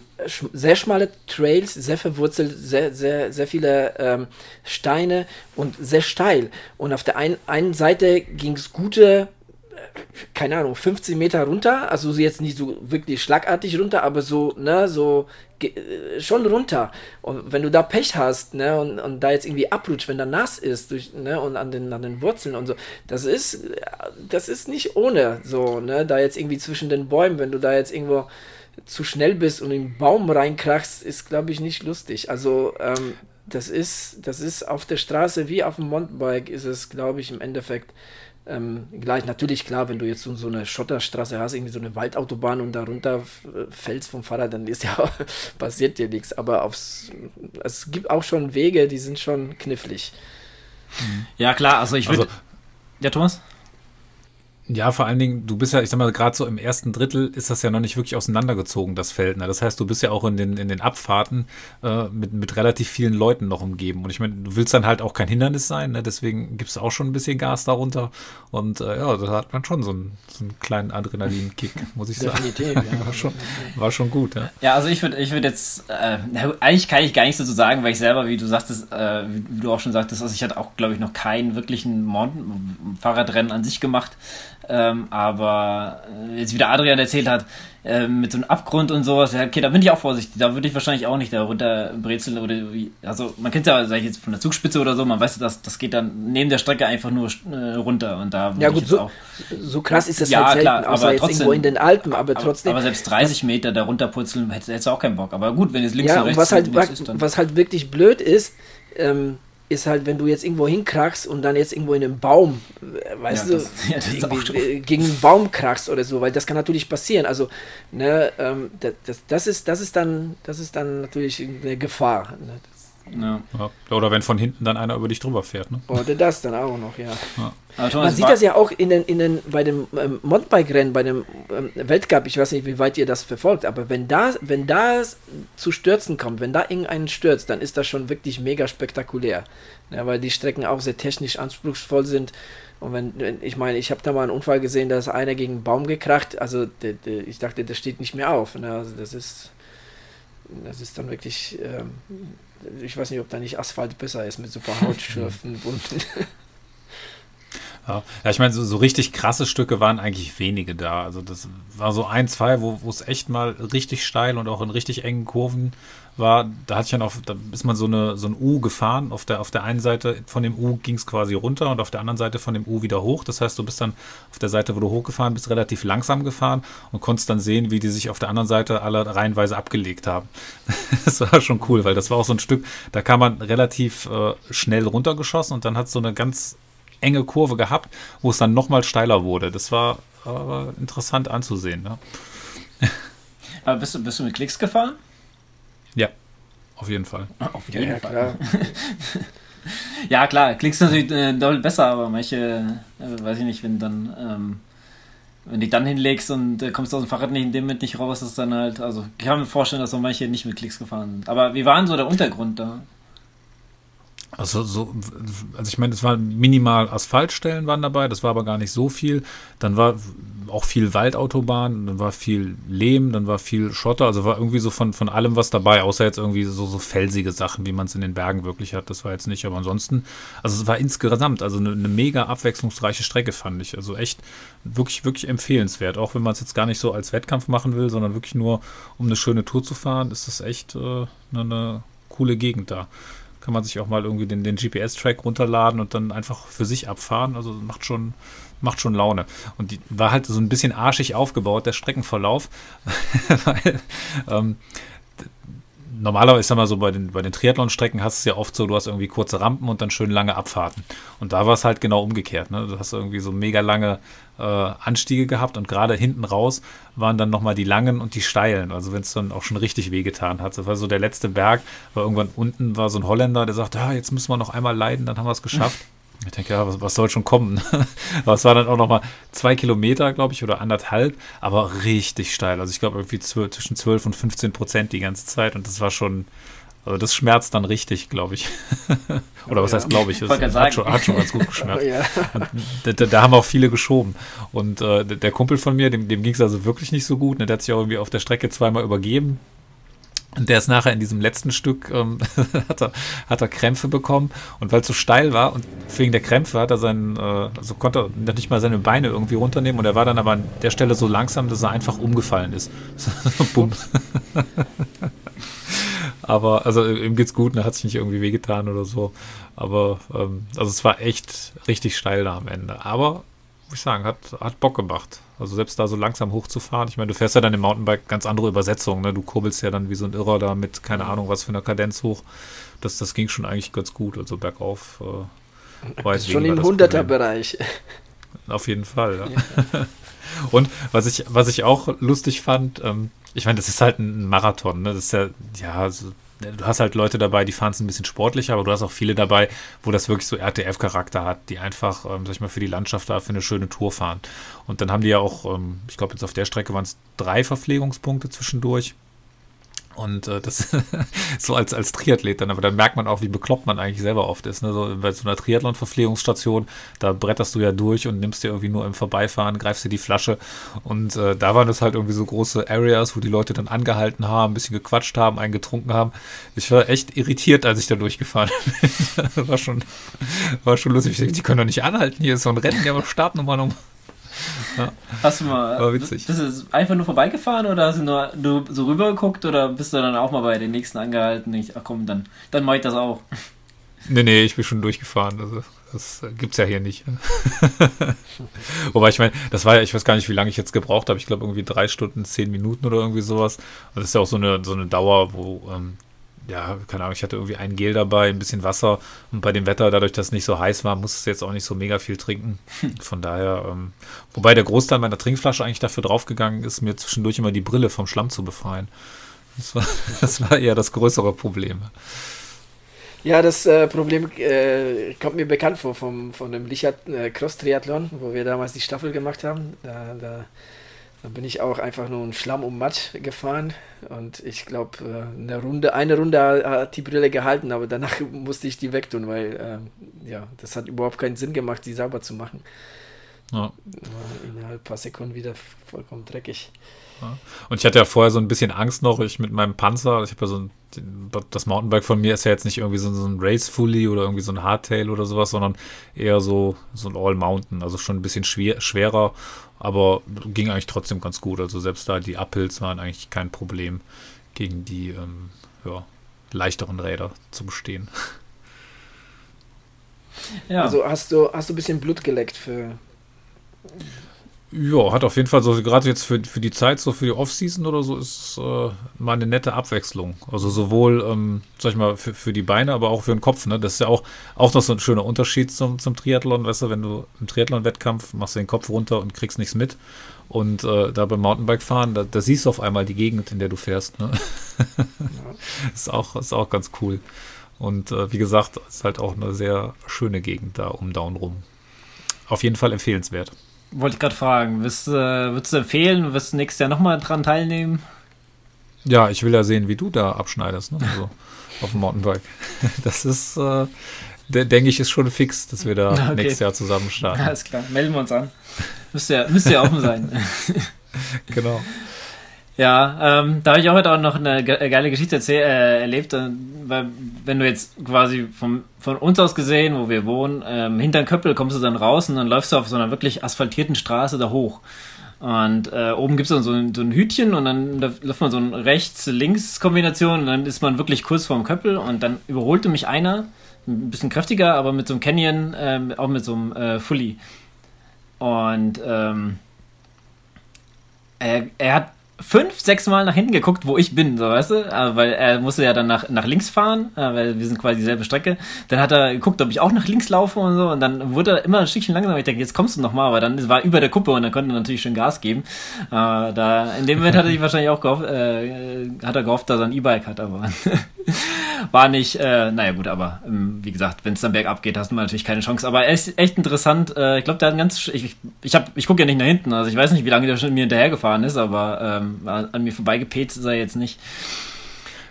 sehr schmale Trails, sehr verwurzelt, sehr, sehr, sehr viele ähm, Steine und sehr steil. Und auf der ein, einen Seite ging es gute keine Ahnung, 15 Meter runter, also jetzt nicht so wirklich schlagartig runter, aber so, ne, so äh, schon runter. Und wenn du da Pech hast, ne, und, und da jetzt irgendwie abrutscht, wenn da nass ist, durch, ne, und an den, an den Wurzeln und so, das ist, das ist nicht ohne, so, ne, da jetzt irgendwie zwischen den Bäumen, wenn du da jetzt irgendwo zu schnell bist und in den Baum reinkrachst, ist, glaube ich, nicht lustig. Also, ähm, das ist, das ist auf der Straße wie auf dem Mountainbike, ist es, glaube ich, im Endeffekt ähm, gleich, natürlich klar, wenn du jetzt so, so eine Schotterstraße hast, irgendwie so eine Waldautobahn und darunter fällst vom Fahrrad, dann ist ja passiert dir nichts. Aber aufs, es gibt auch schon Wege, die sind schon knifflig. Ja, klar, also ich würde. Also, ja, Thomas? Ja, vor allen Dingen, du bist ja, ich sag mal, gerade so im ersten Drittel ist das ja noch nicht wirklich auseinandergezogen, das Feld. Ne? Das heißt, du bist ja auch in den, in den Abfahrten äh, mit, mit relativ vielen Leuten noch umgeben. Und ich meine, du willst dann halt auch kein Hindernis sein, ne? deswegen gibst du auch schon ein bisschen Gas darunter. Und äh, ja, da hat man schon so einen, so einen kleinen Adrenalinkick, muss ich sagen. Definitiv, ja. war, schon, war schon gut, ja. Ja, also ich würde ich würd jetzt, äh, eigentlich kann ich gar nichts dazu sagen, weil ich selber, wie du sagtest, äh, wie du auch schon sagtest, also ich hatte auch, glaube ich, noch keinen wirklichen Mountain Fahrradrennen an sich gemacht. Ähm, aber äh, jetzt wie der Adrian erzählt hat, äh, mit so einem Abgrund und sowas, ja, okay, da bin ich auch vorsichtig. Da würde ich wahrscheinlich auch nicht da runter brezeln oder. Also man kennt ja, sag ich jetzt von der Zugspitze oder so, man weiß, dass das geht dann neben der Strecke einfach nur äh, runter und da Ja gut, so, auch, so krass ist das ja, halt selten, klar, aber jetzt trotzdem, irgendwo in den Alpen, aber trotzdem. Aber, selbst 30 Meter da runterputzeln, hättest du auch keinen Bock. Aber gut, wenn es links ja, oder rechts was halt, ist, was halt wirklich blöd ist, ähm, ist halt, wenn du jetzt irgendwo hinkrachst und dann jetzt irgendwo in einem Baum, äh, weißt ja, du, das, ja, äh, gegen einen Baum krachst oder so, weil das kann natürlich passieren. Also, ne, ähm, das, das, ist, das ist dann, das ist dann natürlich eine Gefahr. Ne? Ja. ja. Oder wenn von hinten dann einer über dich drüber fährt. Ne? Oder das dann auch noch, ja. ja. Man sieht das ja auch in den, in den, bei dem ähm, Mountainbike-Rennen, bei dem ähm, Weltcup, ich weiß nicht, wie weit ihr das verfolgt, aber wenn da, wenn das zu Stürzen kommt, wenn da irgendeinen stürzt, dann ist das schon wirklich mega spektakulär. Ja, weil die Strecken auch sehr technisch anspruchsvoll sind. Und wenn, wenn ich meine, ich habe da mal einen Unfall gesehen, da ist einer gegen einen Baum gekracht, also de, de, ich dachte, der steht nicht mehr auf. Ne? Also das ist, das ist dann wirklich. Ähm, ich weiß nicht, ob da nicht Asphalt besser ist mit super Hautschürfen bunten. Ja, ich meine, so, so, richtig krasse Stücke waren eigentlich wenige da. Also das war so ein, zwei, wo es echt mal richtig steil und auch in richtig engen Kurven war. Da hatte ich dann auf, da ist man so eine so ein U gefahren. Auf der, auf der einen Seite von dem U ging es quasi runter und auf der anderen Seite von dem U wieder hoch. Das heißt, du bist dann auf der Seite, wo du hochgefahren bist, relativ langsam gefahren und konntest dann sehen, wie die sich auf der anderen Seite alle reihenweise abgelegt haben. das war schon cool, weil das war auch so ein Stück, da kam man relativ äh, schnell runtergeschossen und dann hat es so eine ganz enge Kurve gehabt, wo es dann nochmal steiler wurde. Das war aber interessant anzusehen. Ne? Aber bist du, bist du mit Klicks gefahren? Ja, auf jeden Fall. Auf jeden ja, Fall. Klar. ja, klar, Klicks natürlich äh, doll besser, aber manche, äh, weiß ich nicht, wenn dann, ähm, wenn du dich dann hinlegst und äh, kommst aus dem Fahrrad nicht in dem Moment nicht raus, ist dann halt, also ich kann mir vorstellen, dass so manche nicht mit Klicks gefahren sind. Aber wie war denn so der Untergrund da? Also, so, also ich meine, es waren minimal Asphaltstellen waren dabei, das war aber gar nicht so viel. Dann war auch viel Waldautobahn, dann war viel Lehm, dann war viel Schotter, also war irgendwie so von, von allem was dabei, außer jetzt irgendwie so, so felsige Sachen, wie man es in den Bergen wirklich hat, das war jetzt nicht, aber ansonsten, also es war insgesamt, also eine, eine mega abwechslungsreiche Strecke fand ich, also echt wirklich, wirklich empfehlenswert, auch wenn man es jetzt gar nicht so als Wettkampf machen will, sondern wirklich nur, um eine schöne Tour zu fahren, ist das echt äh, eine, eine coole Gegend da kann man sich auch mal irgendwie den, den GPS-Track runterladen und dann einfach für sich abfahren. Also macht schon, macht schon Laune. Und die war halt so ein bisschen arschig aufgebaut, der Streckenverlauf. Weil, ähm, normalerweise, ich sag mal so, bei den, bei den Triathlon-Strecken hast du es ja oft so, du hast irgendwie kurze Rampen und dann schön lange Abfahrten. Und da war es halt genau umgekehrt. Ne? Du hast irgendwie so mega lange äh, Anstiege gehabt und gerade hinten raus waren dann nochmal die langen und die steilen. Also wenn es dann auch schon richtig wehgetan hat. Das war so der letzte Berg, war irgendwann unten war so ein Holländer, der sagte, ja, jetzt müssen wir noch einmal leiden, dann haben wir es geschafft. Ich denke, ja, was, was soll schon kommen? aber es war dann auch nochmal zwei Kilometer, glaube ich, oder anderthalb, aber richtig steil. Also ich glaube irgendwie zwischen 12 und 15 Prozent die ganze Zeit und das war schon, also das schmerzt dann richtig, glaube ich. oder was ja. heißt, glaube ich, das hat schon, hat schon, ganz gut geschmerzt. ja. da, da, haben auch viele geschoben. Und äh, der Kumpel von mir, dem, dem ging es also wirklich nicht so gut. Ne? Der hat sich auch irgendwie auf der Strecke zweimal übergeben. Und der ist nachher in diesem letzten Stück, ähm, hat, er, hat er Krämpfe bekommen. Und weil es so steil war und wegen der Krämpfe hat er seinen, äh, also konnte er nicht mal seine Beine irgendwie runternehmen. Und er war dann aber an der Stelle so langsam, dass er einfach umgefallen ist. Aber, also ihm geht's gut, er hat sich nicht irgendwie wehgetan oder so. Aber, ähm, also es war echt richtig steil da am Ende. Aber muss ich sagen, hat, hat Bock gemacht. Also selbst da so langsam hochzufahren. Ich meine, du fährst ja dann im Mountainbike ganz andere Übersetzungen. Ne? Du kurbelst ja dann wie so ein Irrer da mit, keine Ahnung, was für einer Kadenz hoch. Das, das ging schon eigentlich ganz gut. Also bergauf. Äh, weiß schon im 100er-Bereich. Auf jeden Fall, ja. ja. Und was ich, was ich auch lustig fand, ähm, ich meine, das ist halt ein Marathon, ne? Das ist ja, ja, so du hast halt Leute dabei, die fahren es ein bisschen sportlicher, aber du hast auch viele dabei, wo das wirklich so RTF-Charakter hat, die einfach, ähm, sag ich mal, für die Landschaft da für eine schöne Tour fahren. Und dann haben die ja auch, ähm, ich glaube, jetzt auf der Strecke waren es drei Verpflegungspunkte zwischendurch. Und äh, das so als, als Triathlet dann, aber dann merkt man auch, wie bekloppt man eigentlich selber oft ist. Ne? So, bei so einer Triathlon-Verpflegungsstation, da bretterst du ja durch und nimmst dir irgendwie nur im Vorbeifahren, greifst dir die Flasche. Und äh, da waren das halt irgendwie so große Areas, wo die Leute dann angehalten haben, ein bisschen gequatscht haben, einen getrunken haben. Ich war echt irritiert, als ich da durchgefahren bin. war, schon, war schon lustig. Die können doch nicht anhalten, hier ist so ein Rennen, die haben Startnummer noch. Ja. Hast du mal. War witzig. Bist du einfach nur vorbeigefahren oder hast du nur du so rübergeguckt oder bist du dann auch mal bei den nächsten angehalten? Ich, ach komm, dann, dann mach ich das auch. Nee, nee, ich bin schon durchgefahren. Also, das gibt's ja hier nicht. Wobei ich meine, das war ja, ich weiß gar nicht, wie lange ich jetzt gebraucht habe. Ich glaube irgendwie drei Stunden, zehn Minuten oder irgendwie sowas. Und das ist ja auch so eine, so eine Dauer, wo ähm, ja, keine Ahnung, ich hatte irgendwie ein Gel dabei, ein bisschen Wasser und bei dem Wetter, dadurch, dass es nicht so heiß war, musste es jetzt auch nicht so mega viel trinken. Von daher, ähm, wobei der Großteil meiner Trinkflasche eigentlich dafür draufgegangen ist, mir zwischendurch immer die Brille vom Schlamm zu befreien. Das war, das war eher das größere Problem. Ja, das äh, Problem äh, kommt mir bekannt vor vom, von dem Lichert äh, Cross Triathlon, wo wir damals die Staffel gemacht haben. Da, da dann bin ich auch einfach nur ein Schlamm um Matt gefahren und ich glaube, äh, eine Runde, eine Runde hat die Brille gehalten, aber danach musste ich die wegtun, weil äh, ja, das hat überhaupt keinen Sinn gemacht, die sauber zu machen. Ja. War innerhalb ein paar Sekunden wieder vollkommen dreckig. Und ich hatte ja vorher so ein bisschen Angst noch, ich mit meinem Panzer, ich habe ja so ein, das Mountainbike von mir ist ja jetzt nicht irgendwie so, so ein Race Fully oder irgendwie so ein Hardtail oder sowas, sondern eher so, so ein All Mountain, also schon ein bisschen schwer, schwerer aber ging eigentlich trotzdem ganz gut. Also selbst da die Uphills waren eigentlich kein Problem gegen die ähm, ja, leichteren Räder zu bestehen. Ja. Also hast du, hast du ein bisschen Blut geleckt für, ja, hat auf jeden Fall so, gerade jetzt für, für die Zeit, so für die Offseason oder so, ist äh, mal eine nette Abwechslung. Also sowohl, ähm, sag ich mal, für, für die Beine, aber auch für den Kopf. Ne? Das ist ja auch, auch noch so ein schöner Unterschied zum, zum Triathlon. Weißt du, wenn du im Triathlon-Wettkampf machst du den Kopf runter und kriegst nichts mit. Und äh, da beim Mountainbike-Fahren, da, da, siehst du auf einmal die Gegend, in der du fährst. Ne? Ist, auch, ist auch ganz cool. Und äh, wie gesagt, ist halt auch eine sehr schöne Gegend da um Down rum. Auf jeden Fall empfehlenswert. Wollte ich gerade fragen. Wirst, äh, würdest du empfehlen, wirst du nächstes Jahr nochmal dran teilnehmen? Ja, ich will ja sehen, wie du da abschneidest, ne? Also auf dem Mountainbike. Das ist, äh, denke ich, ist schon fix, dass wir da okay. nächstes Jahr zusammen starten. Alles klar, melden wir uns an. Müsste ja, müsste ja offen sein. genau. Ja, ähm, da habe ich auch heute auch noch eine geile Geschichte äh, erlebt, äh, weil wenn du jetzt quasi vom, von uns aus gesehen, wo wir wohnen, ähm, hinter Köppel kommst du dann raus und dann läufst du auf so einer wirklich asphaltierten Straße da hoch. Und äh, oben gibt es dann so ein, so ein Hütchen und dann da läuft man so eine Rechts-Links-Kombination und dann ist man wirklich kurz vorm Köppel und dann überholte mich einer, ein bisschen kräftiger, aber mit so einem Canyon, ähm, auch mit so einem äh, Fully. Und ähm, er, er hat fünf, sechs Mal nach hinten geguckt, wo ich bin, so weißt du, äh, weil er musste ja dann nach, nach links fahren, äh, weil wir sind quasi dieselbe Strecke. Dann hat er geguckt, ob ich auch nach links laufe und so und dann wurde er immer ein Stückchen langsamer. Ich denke, jetzt kommst du noch mal, aber dann war über der Kuppe und dann konnte er natürlich schön Gas geben. Äh, da in dem Moment hat er sich wahrscheinlich auch gehofft, äh, hat er gehofft, dass er ein E-Bike hat, aber war nicht, äh, naja gut, aber ähm, wie gesagt, wenn es dann bergab geht, hast du natürlich keine Chance. Aber er ist echt interessant. Äh, ich glaube, der hat ganz, ich, ich, ich gucke ja nicht nach hinten, also ich weiß nicht, wie lange der schon mir hinterhergefahren ist, aber ähm, an mir vorbeigepetzt sei jetzt nicht.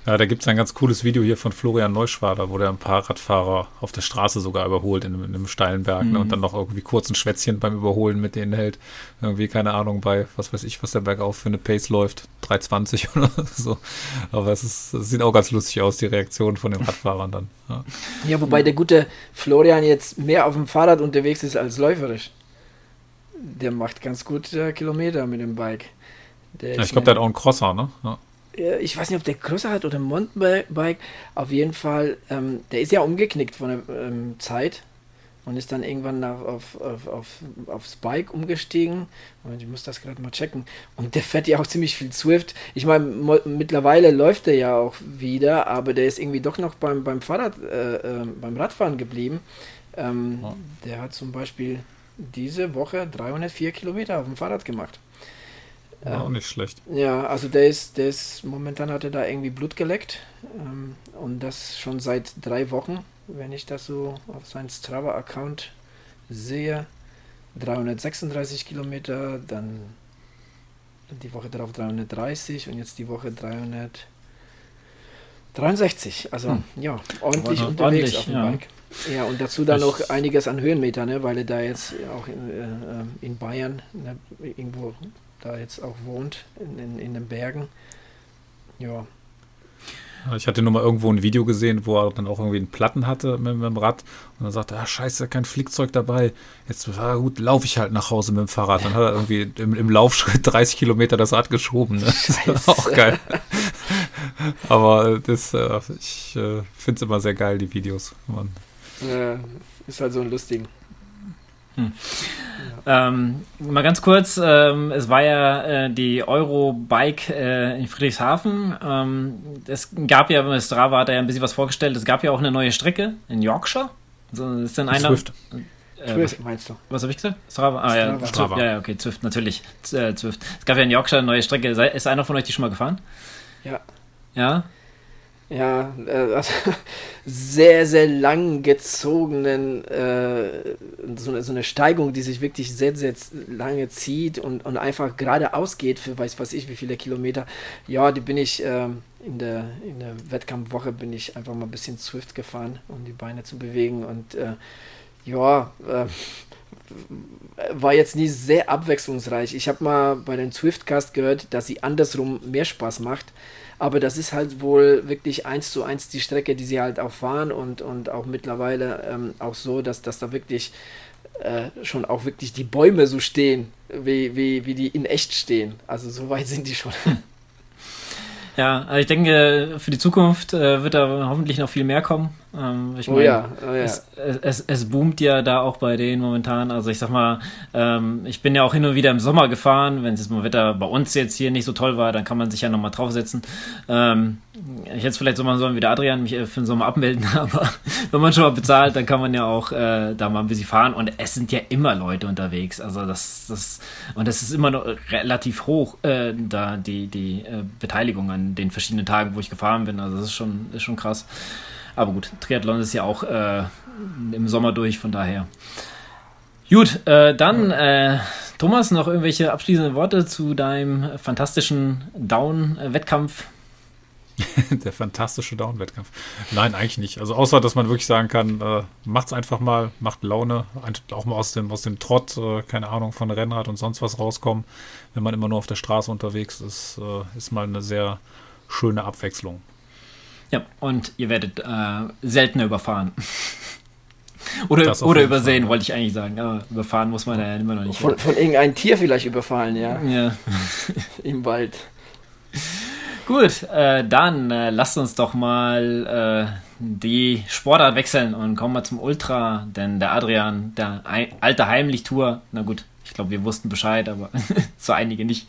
Ja, da gibt es ein ganz cooles Video hier von Florian Neuschwader, wo der ein paar Radfahrer auf der Straße sogar überholt in, in einem steilen Berg mhm. ne, und dann noch irgendwie kurz ein Schwätzchen beim Überholen mit denen hält. Irgendwie, keine Ahnung, bei was weiß ich, was der Bergauf für eine Pace läuft, 320 oder so. Aber es, ist, es sieht auch ganz lustig aus, die Reaktion von den Radfahrern dann. Ja. ja, wobei der gute Florian jetzt mehr auf dem Fahrrad unterwegs ist als läuferisch. Der macht ganz gut äh, Kilometer mit dem Bike. Ja, ich glaube, der hat auch einen Crosser, ne? Ja. Ich weiß nicht, ob der Crosser hat oder ein Mountainbike. Auf jeden Fall, ähm, der ist ja umgeknickt von der ähm, Zeit und ist dann irgendwann nach, auf, auf, auf, aufs Bike umgestiegen. Und ich muss das gerade mal checken. Und der fährt ja auch ziemlich viel Swift. Ich meine, mittlerweile läuft er ja auch wieder, aber der ist irgendwie doch noch beim, beim Fahrrad, äh, äh, beim Radfahren geblieben. Ähm, ja. Der hat zum Beispiel diese Woche 304 Kilometer auf dem Fahrrad gemacht. War ähm, auch nicht schlecht. Ja, also der ist, der ist, momentan hat er da irgendwie Blut geleckt. Ähm, und das schon seit drei Wochen, wenn ich das so auf seinen Strava-Account sehe. 336 Kilometer, dann die Woche darauf 330 und jetzt die Woche 363. Also hm. ja, ordentlich unterwegs ordentlich, auf dem ja. Bike. Ja, und dazu dann noch einiges an Höhenmeter, ne, weil er da jetzt auch in, äh, in Bayern ne, irgendwo da jetzt auch wohnt, in, in, in den Bergen. Ja. Ich hatte nur mal irgendwo ein Video gesehen, wo er dann auch irgendwie einen Platten hatte mit, mit dem Rad und dann sagte er, ah, scheiße, kein Flickzeug dabei. Jetzt, ah, gut, laufe ich halt nach Hause mit dem Fahrrad. Dann hat er irgendwie im, im Laufschritt 30 Kilometer das Rad geschoben. Ne? Das ist auch geil. Aber das, äh, ich äh, finde es immer sehr geil, die Videos. Man. Ja, ist halt so ein lustigen. Hm. Ähm, mal ganz kurz, ähm, es war ja äh, die Eurobike äh, in Friedrichshafen. Ähm, es gab ja, Strava hat ja ein bisschen was vorgestellt, es gab ja auch eine neue Strecke in Yorkshire. Also ist dann einer. Swift. Äh, was, meinst du? Was habe ich gesagt? Strava. Ah Strava. ja, Strava. ja, ja, okay, Zwift, natürlich. Äh, Zwift. Es gab ja in Yorkshire eine neue Strecke. Ist einer von euch die schon mal gefahren? Ja. Ja? Ja, äh, sehr, sehr lang gezogenen, äh, so, so eine Steigung, die sich wirklich sehr, sehr lange zieht und, und einfach geradeaus geht für weiß was ich wie viele Kilometer. Ja, die bin ich äh, in, der, in der Wettkampfwoche bin ich einfach mal ein bisschen Swift gefahren, um die Beine zu bewegen und äh, ja, äh, war jetzt nie sehr abwechslungsreich. Ich habe mal bei den Swiftcast gehört, dass sie andersrum mehr Spaß macht aber das ist halt wohl wirklich eins zu eins die Strecke, die sie halt auch fahren und, und auch mittlerweile ähm, auch so, dass, dass da wirklich äh, schon auch wirklich die Bäume so stehen, wie, wie, wie die in echt stehen. Also so weit sind die schon. Ja, also ich denke, für die Zukunft äh, wird da hoffentlich noch viel mehr kommen. Ähm, ich oh mein, ja, oh ja. Es, es, es, boomt ja da auch bei denen momentan. Also ich sag mal, ähm, ich bin ja auch hin und wieder im Sommer gefahren. Wenn es mal Wetter bei uns jetzt hier nicht so toll war, dann kann man sich ja nochmal draufsetzen. Ähm, ich hätte vielleicht so mal sollen wie der Adrian mich äh, für den Sommer abmelden, aber wenn man schon mal bezahlt, dann kann man ja auch äh, da mal ein bisschen fahren. Und es sind ja immer Leute unterwegs. Also das, das und das ist immer noch relativ hoch, äh, da die, die äh, Beteiligung an den verschiedenen Tagen, wo ich gefahren bin. Also das ist schon, ist schon krass. Aber gut, Triathlon ist ja auch äh, im Sommer durch, von daher. Gut, äh, dann äh, Thomas, noch irgendwelche abschließenden Worte zu deinem fantastischen Down-Wettkampf? der fantastische Down-Wettkampf. Nein, eigentlich nicht. Also außer, dass man wirklich sagen kann, äh, macht's einfach mal, macht Laune, auch mal aus dem, aus dem Trott, äh, keine Ahnung, von Rennrad und sonst was rauskommen. Wenn man immer nur auf der Straße unterwegs ist, äh, ist mal eine sehr schöne Abwechslung. Ja, und ihr werdet äh, seltener überfahren. oder oder übersehen, Fall, wollte ich eigentlich sagen. Aber überfahren muss man ja immer noch nicht. Von, von irgendeinem Tier vielleicht überfallen, ja. Ja. Im Wald. Gut, äh, dann äh, lasst uns doch mal äh, die Sportart wechseln und kommen wir zum Ultra, denn der Adrian, der alte Heimlich-Tour, na gut, ich glaube, wir wussten Bescheid, aber so einige nicht.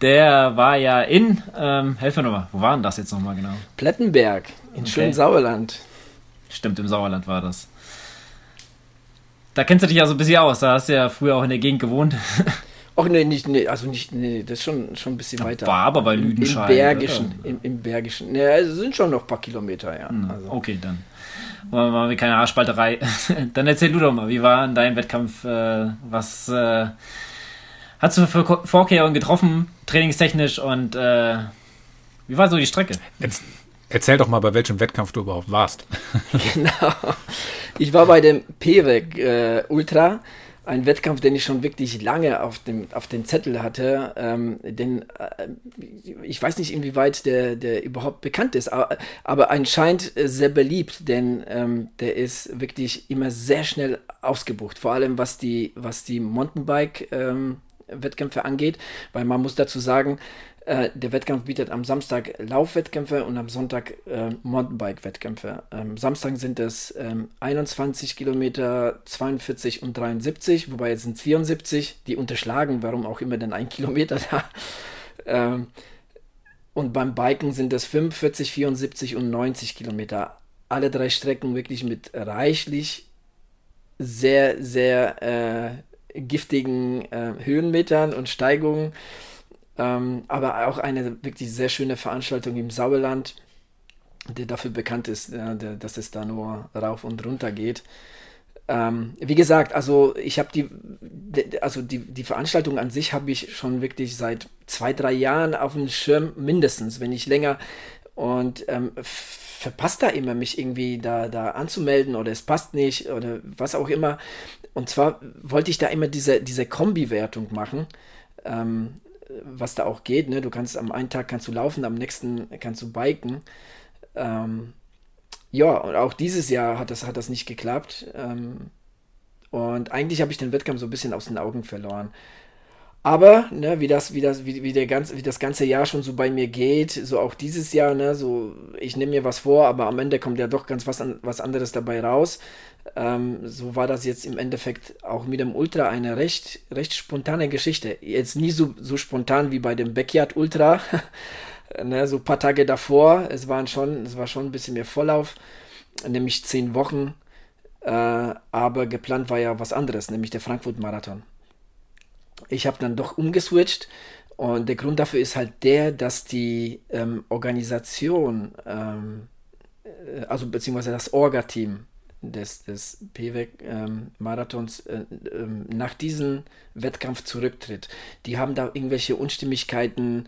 Der war ja in, ähm, helf mir nochmal, wo war denn das jetzt nochmal genau? Plettenberg, in okay. schönem Sauerland. Stimmt, im Sauerland war das. Da kennst du dich ja so ein bisschen aus, da hast du ja früher auch in der Gegend gewohnt. Ach nee, nicht, nee, also nicht, nee, das ist schon, schon ein bisschen weiter. War aber bei Lüdenscheid. Im Bergischen, im, im, Bergischen. Ja, es sind schon noch ein paar Kilometer, ja. Hm, also. Okay, dann. Machen wir keine Haarspalterei. dann erzähl du doch mal, wie war dein Wettkampf? Äh, was äh, hast du für Vorkehrungen getroffen, trainingstechnisch und äh, wie war so die Strecke? Jetzt, erzähl doch mal, bei welchem Wettkampf du überhaupt warst. genau. Ich war bei dem PWEG äh, Ultra ein Wettkampf, den ich schon wirklich lange auf dem auf den Zettel hatte. Ähm, denn äh, ich weiß nicht, inwieweit der, der überhaupt bekannt ist, aber, aber anscheinend sehr beliebt, denn ähm, der ist wirklich immer sehr schnell ausgebucht. Vor allem was die, was die Mountainbike ähm, Wettkämpfe angeht, weil man muss dazu sagen, äh, der Wettkampf bietet am Samstag Laufwettkämpfe und am Sonntag äh, Mountainbike-Wettkämpfe. Am Samstag sind es ähm, 21 Kilometer, 42 und 73, wobei jetzt sind 74, die unterschlagen, warum auch immer denn ein Kilometer da. Ähm, und beim Biken sind es 45, 74 und 90 Kilometer. Alle drei Strecken wirklich mit reichlich sehr, sehr äh, giftigen äh, Höhenmetern und Steigungen. Ähm, aber auch eine wirklich sehr schöne Veranstaltung im Sauerland, der dafür bekannt ist, äh, dass es da nur rauf und runter geht. Ähm, wie gesagt, also ich habe die, also die, die Veranstaltung an sich habe ich schon wirklich seit zwei, drei Jahren auf dem Schirm, mindestens, wenn nicht länger. Und ähm, verpasst da immer, mich irgendwie da, da anzumelden oder es passt nicht oder was auch immer. Und zwar wollte ich da immer diese, diese Kombi-Wertung machen. Ähm, was da auch geht. Ne? Du kannst am einen Tag kannst du laufen, am nächsten kannst du biken. Ähm, ja, und auch dieses Jahr hat das, hat das nicht geklappt. Ähm, und eigentlich habe ich den Wettkampf so ein bisschen aus den Augen verloren. Aber, ne, wie das, wie das, wie, wie, der ganz, wie das ganze Jahr schon so bei mir geht, so auch dieses Jahr, ne, so, ich nehme mir was vor, aber am Ende kommt ja doch ganz was, an, was anderes dabei raus. Ähm, so war das jetzt im Endeffekt auch mit dem Ultra eine recht, recht spontane Geschichte. Jetzt nie so, so spontan wie bei dem Backyard Ultra, ne, so ein paar Tage davor. Es waren schon, es war schon ein bisschen mehr Vorlauf, nämlich zehn Wochen. Äh, aber geplant war ja was anderes, nämlich der Frankfurt Marathon ich habe dann doch umgeswitcht und der Grund dafür ist halt der, dass die ähm, Organisation, ähm, äh, also beziehungsweise das Orga-Team des, des PWEG-Marathons ähm, äh, äh, nach diesem Wettkampf zurücktritt. Die haben da irgendwelche Unstimmigkeiten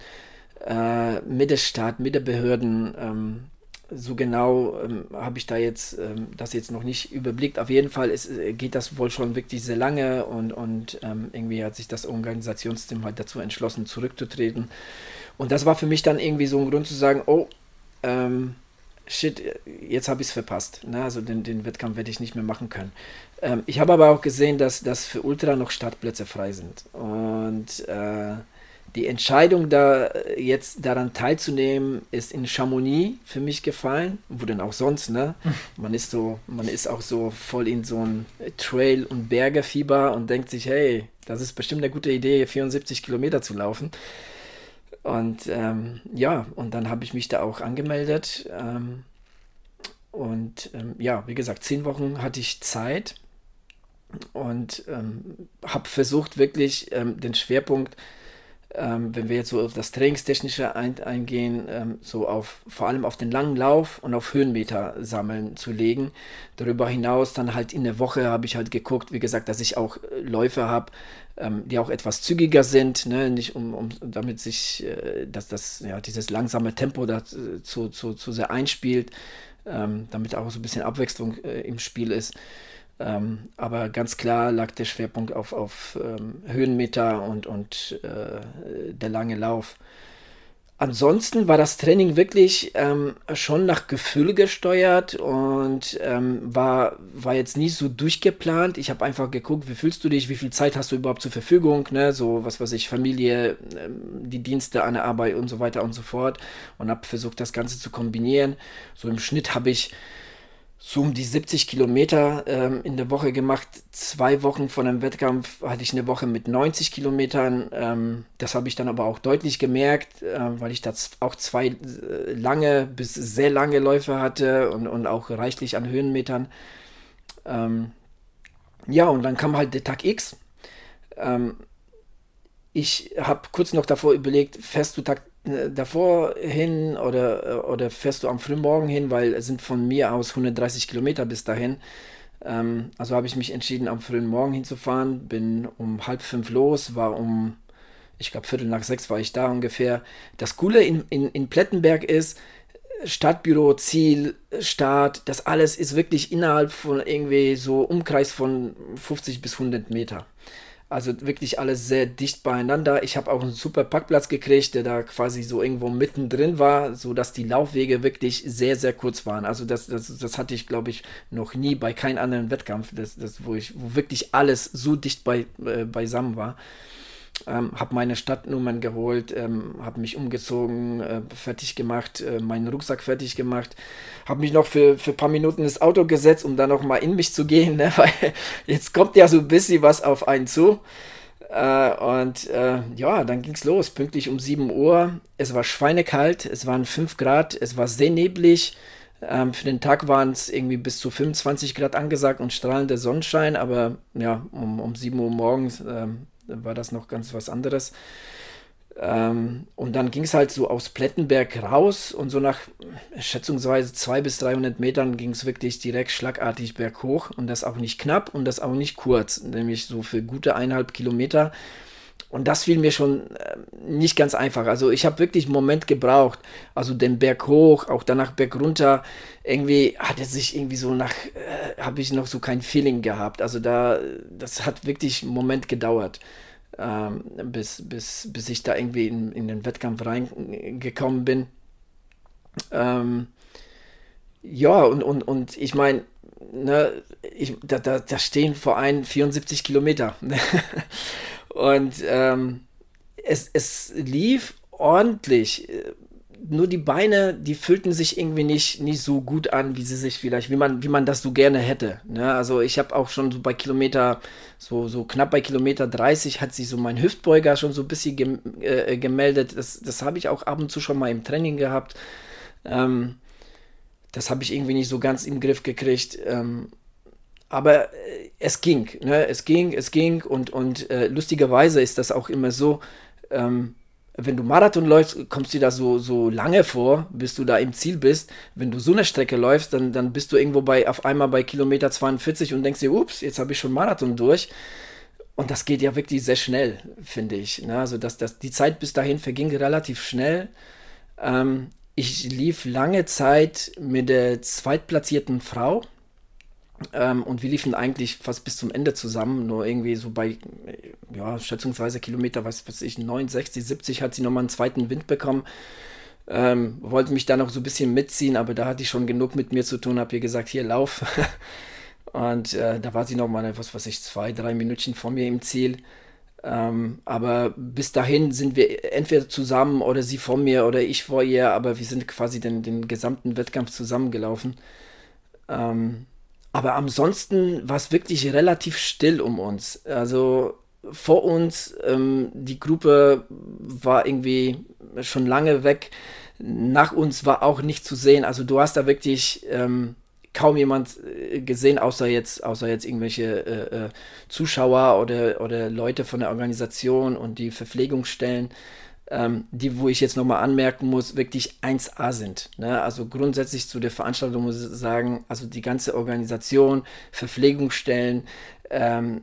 äh, mit der Staat, mit der Behörden ähm, so genau ähm, habe ich da jetzt ähm, das jetzt noch nicht überblickt. Auf jeden Fall ist, äh, geht das wohl schon wirklich sehr lange und, und ähm, irgendwie hat sich das Organisationsteam halt dazu entschlossen, zurückzutreten. Und das war für mich dann irgendwie so ein Grund zu sagen, oh, ähm, shit, jetzt habe ich es verpasst. Ne? Also den, den Wettkampf werde ich nicht mehr machen können. Ähm, ich habe aber auch gesehen, dass, dass für Ultra noch Startplätze frei sind. Und äh, die Entscheidung, da äh, jetzt daran teilzunehmen, ist in Chamonix für mich gefallen. Wo denn auch sonst, ne? Man ist so, man ist auch so voll in so ein Trail- und Bergefieber und denkt sich, hey, das ist bestimmt eine gute Idee, 74 Kilometer zu laufen. Und ähm, ja, und dann habe ich mich da auch angemeldet. Ähm, und ähm, ja, wie gesagt, zehn Wochen hatte ich Zeit und ähm, habe versucht, wirklich ähm, den Schwerpunkt ähm, wenn wir jetzt so auf das Trainingstechnische ein, eingehen, ähm, so auf vor allem auf den langen Lauf und auf Höhenmeter sammeln zu legen. Darüber hinaus dann halt in der Woche habe ich halt geguckt, wie gesagt, dass ich auch äh, Läufe habe, ähm, die auch etwas zügiger sind, ne? nicht um, um damit sich, äh, dass das, ja, dieses langsame Tempo dazu äh, zu, zu, sehr einspielt, ähm, damit auch so ein bisschen Abwechslung äh, im Spiel ist. Ähm, aber ganz klar lag der Schwerpunkt auf, auf ähm, Höhenmeter und, und äh, der lange Lauf. Ansonsten war das Training wirklich ähm, schon nach Gefühl gesteuert und ähm, war, war jetzt nicht so durchgeplant. Ich habe einfach geguckt, wie fühlst du dich, wie viel Zeit hast du überhaupt zur Verfügung, ne? so was weiß ich, Familie, ähm, die Dienste an der Arbeit und so weiter und so fort und habe versucht, das Ganze zu kombinieren. So im Schnitt habe ich so um die 70 Kilometer ähm, in der Woche gemacht. Zwei Wochen vor einem Wettkampf hatte ich eine Woche mit 90 Kilometern. Ähm, das habe ich dann aber auch deutlich gemerkt, äh, weil ich da auch zwei äh, lange bis sehr lange Läufe hatte und, und auch reichlich an Höhenmetern. Ähm, ja, und dann kam halt der Tag X. Ähm, ich habe kurz noch davor überlegt, fährst du Tag davor hin oder, äh, oder fährst du am Frühmorgen hin, weil es sind von mir aus 130 Kilometer bis dahin. Ähm, also habe ich mich entschieden, am frühen Morgen hinzufahren, bin um halb fünf los, war um, ich glaube, Viertel nach sechs war ich da ungefähr. Das Coole in, in, in Plettenberg ist, Stadtbüro, Ziel, Start, das alles ist wirklich innerhalb von irgendwie so Umkreis von 50 bis 100 Meter. Also wirklich alles sehr dicht beieinander. Ich habe auch einen super Parkplatz gekriegt, der da quasi so irgendwo mittendrin war, sodass die Laufwege wirklich sehr, sehr kurz waren. Also das, das, das hatte ich, glaube ich, noch nie bei keinem anderen Wettkampf, das, das, wo, ich, wo wirklich alles so dicht bei, äh, beisammen war ähm, habe meine Stadtnummern geholt, ähm, habe mich umgezogen, äh, fertig gemacht, äh, meinen Rucksack fertig gemacht, habe mich noch für, für ein paar Minuten ins Auto gesetzt, um dann noch mal in mich zu gehen, ne? weil jetzt kommt ja so ein bisschen was auf einen zu. Äh, und äh, ja, dann ging es los, pünktlich um 7 Uhr. Es war schweinekalt, es waren 5 Grad, es war sehr neblig. Ähm, für den Tag waren es irgendwie bis zu 25 Grad angesagt und strahlender Sonnenschein, aber ja, um, um 7 Uhr morgens ähm, war das noch ganz was anderes. Ähm, und dann ging es halt so aus Plettenberg raus und so nach schätzungsweise 200 bis 300 Metern ging es wirklich direkt schlagartig berghoch und das auch nicht knapp und das auch nicht kurz, nämlich so für gute eineinhalb Kilometer. Und das fiel mir schon äh, nicht ganz einfach. Also ich habe wirklich einen Moment gebraucht. Also den Berg hoch, auch danach Berg runter. Irgendwie hat es sich irgendwie so nach, äh, habe ich noch so kein Feeling gehabt. Also da, das hat wirklich einen Moment gedauert, ähm, bis, bis, bis ich da irgendwie in, in den Wettkampf reingekommen bin. Ähm, ja, und, und, und ich meine, ne, da, da, da stehen vor allem 74 Kilometer. Und ähm, es, es lief ordentlich. Nur die Beine, die fühlten sich irgendwie nicht, nicht so gut an, wie sie sich vielleicht, wie man, wie man das so gerne hätte. Ne? Also ich habe auch schon so bei Kilometer, so, so knapp bei Kilometer 30 hat sich so mein Hüftbeuger schon so ein bisschen gem äh, gemeldet. Das, das habe ich auch ab und zu schon mal im Training gehabt. Ähm, das habe ich irgendwie nicht so ganz im Griff gekriegt. Ähm, aber äh, es ging, ne? es ging, es ging und, und äh, lustigerweise ist das auch immer so, ähm, wenn du Marathon läufst, kommst du da so, so lange vor, bis du da im Ziel bist. Wenn du so eine Strecke läufst, dann, dann bist du irgendwo bei, auf einmal bei Kilometer 42 und denkst dir, ups, jetzt habe ich schon Marathon durch. Und das geht ja wirklich sehr schnell, finde ich. Ne? Also das, das, die Zeit bis dahin verging relativ schnell. Ähm, ich lief lange Zeit mit der zweitplatzierten Frau ähm, und wir liefen eigentlich fast bis zum Ende zusammen, nur irgendwie so bei, ja, schätzungsweise Kilometer, was weiß ich, 69, 70 hat sie nochmal einen zweiten Wind bekommen. Ähm, wollte mich da noch so ein bisschen mitziehen, aber da hatte ich schon genug mit mir zu tun, habe ihr gesagt, hier lauf. und äh, da war sie nochmal, was weiß ich, zwei, drei Minütchen vor mir im Ziel. Ähm, aber bis dahin sind wir entweder zusammen oder sie vor mir oder ich vor ihr, aber wir sind quasi den, den gesamten Wettkampf zusammengelaufen. Ähm, aber ansonsten war es wirklich relativ still um uns. Also vor uns, ähm, die Gruppe war irgendwie schon lange weg. Nach uns war auch nicht zu sehen. Also du hast da wirklich ähm, kaum jemand äh, gesehen, außer jetzt, außer jetzt irgendwelche äh, äh, Zuschauer oder, oder Leute von der Organisation und die Verpflegungsstellen, ähm, die, wo ich jetzt nochmal anmerken muss, wirklich 1A sind. Ne? Also grundsätzlich zu der Veranstaltung muss ich sagen, also die ganze Organisation, Verpflegungsstellen, ähm,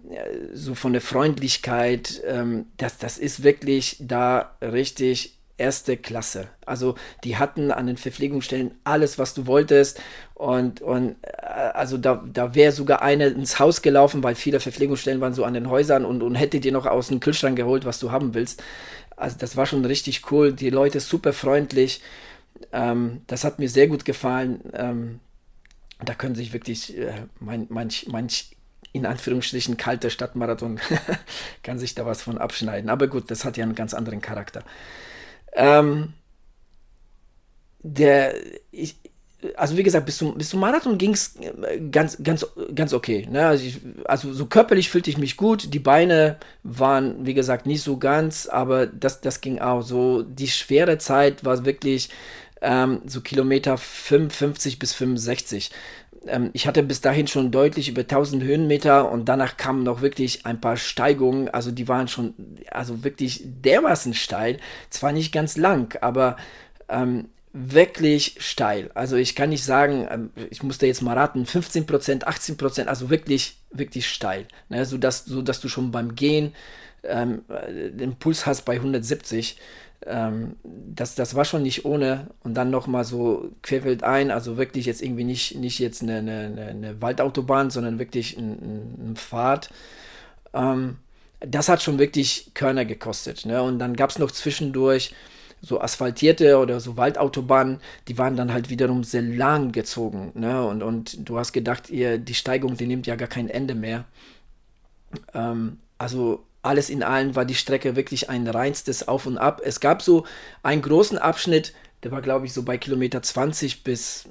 so von der Freundlichkeit, ähm, das, das ist wirklich da richtig erste Klasse. Also die hatten an den Verpflegungsstellen alles, was du wolltest. Und, und äh, also da, da wäre sogar eine ins Haus gelaufen, weil viele Verpflegungsstellen waren so an den Häusern und, und hätte dir noch aus dem Kühlschrank geholt, was du haben willst. Also das war schon richtig cool. Die Leute super freundlich. Ähm, das hat mir sehr gut gefallen. Ähm, da können sich wirklich äh, mein, manch, manch in Anführungsstrichen kalter Stadtmarathon kann sich da was von abschneiden. Aber gut, das hat ja einen ganz anderen Charakter. Ähm, der, ich, also wie gesagt, bis zum, bis zum Marathon ging es äh, ganz, ganz, ganz okay. Ne? Also, ich, also, so körperlich fühlte ich mich gut. Die Beine waren, wie gesagt, nicht so ganz, aber das, das ging auch. So die schwere Zeit war wirklich ähm, so Kilometer 55 bis 65 ähm, ich hatte bis dahin schon deutlich über 1000 Höhenmeter und danach kamen noch wirklich ein paar Steigungen. Also die waren schon, also wirklich dermaßen steil. Zwar nicht ganz lang, aber ähm, wirklich steil. Also ich kann nicht sagen, ähm, ich musste jetzt mal raten, 15%, 18%, also wirklich, wirklich steil. Ne? So, dass, so dass du schon beim Gehen ähm, äh, den Puls hast bei 170 ähm, das, das war schon nicht ohne. Und dann nochmal so querfeld ein, also wirklich jetzt irgendwie nicht, nicht jetzt eine, eine, eine Waldautobahn, sondern wirklich ein, ein Pfad. Ähm, das hat schon wirklich Körner gekostet. Ne? Und dann gab es noch zwischendurch so asphaltierte oder so Waldautobahnen, die waren dann halt wiederum sehr lang gezogen. Ne? Und, und du hast gedacht, ihr, die Steigung, die nimmt ja gar kein Ende mehr. Ähm, also alles in allem war die Strecke wirklich ein reinstes Auf und Ab. Es gab so einen großen Abschnitt, der war, glaube ich, so bei Kilometer 20 bis,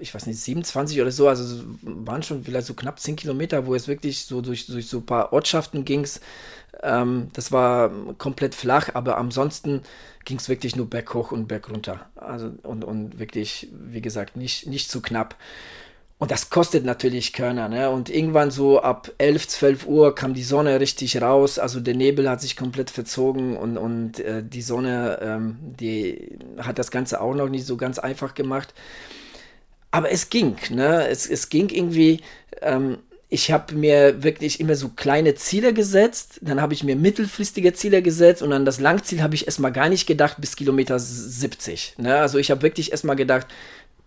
ich weiß nicht, 27 oder so. Also waren schon vielleicht so knapp 10 Kilometer, wo es wirklich so durch, durch so ein paar Ortschaften ging. Ähm, das war komplett flach, aber ansonsten ging es wirklich nur berghoch und bergunter. Also und, und wirklich, wie gesagt, nicht, nicht zu knapp. Und das kostet natürlich Körner. Ne? Und irgendwann so ab 11, 12 Uhr kam die Sonne richtig raus. Also der Nebel hat sich komplett verzogen und, und äh, die Sonne, ähm, die hat das Ganze auch noch nicht so ganz einfach gemacht. Aber es ging. Ne? Es, es ging irgendwie. Ähm, ich habe mir wirklich immer so kleine Ziele gesetzt, dann habe ich mir mittelfristige Ziele gesetzt und an das Langziel habe ich erstmal gar nicht gedacht bis Kilometer 70. Ne? Also ich habe wirklich erstmal gedacht,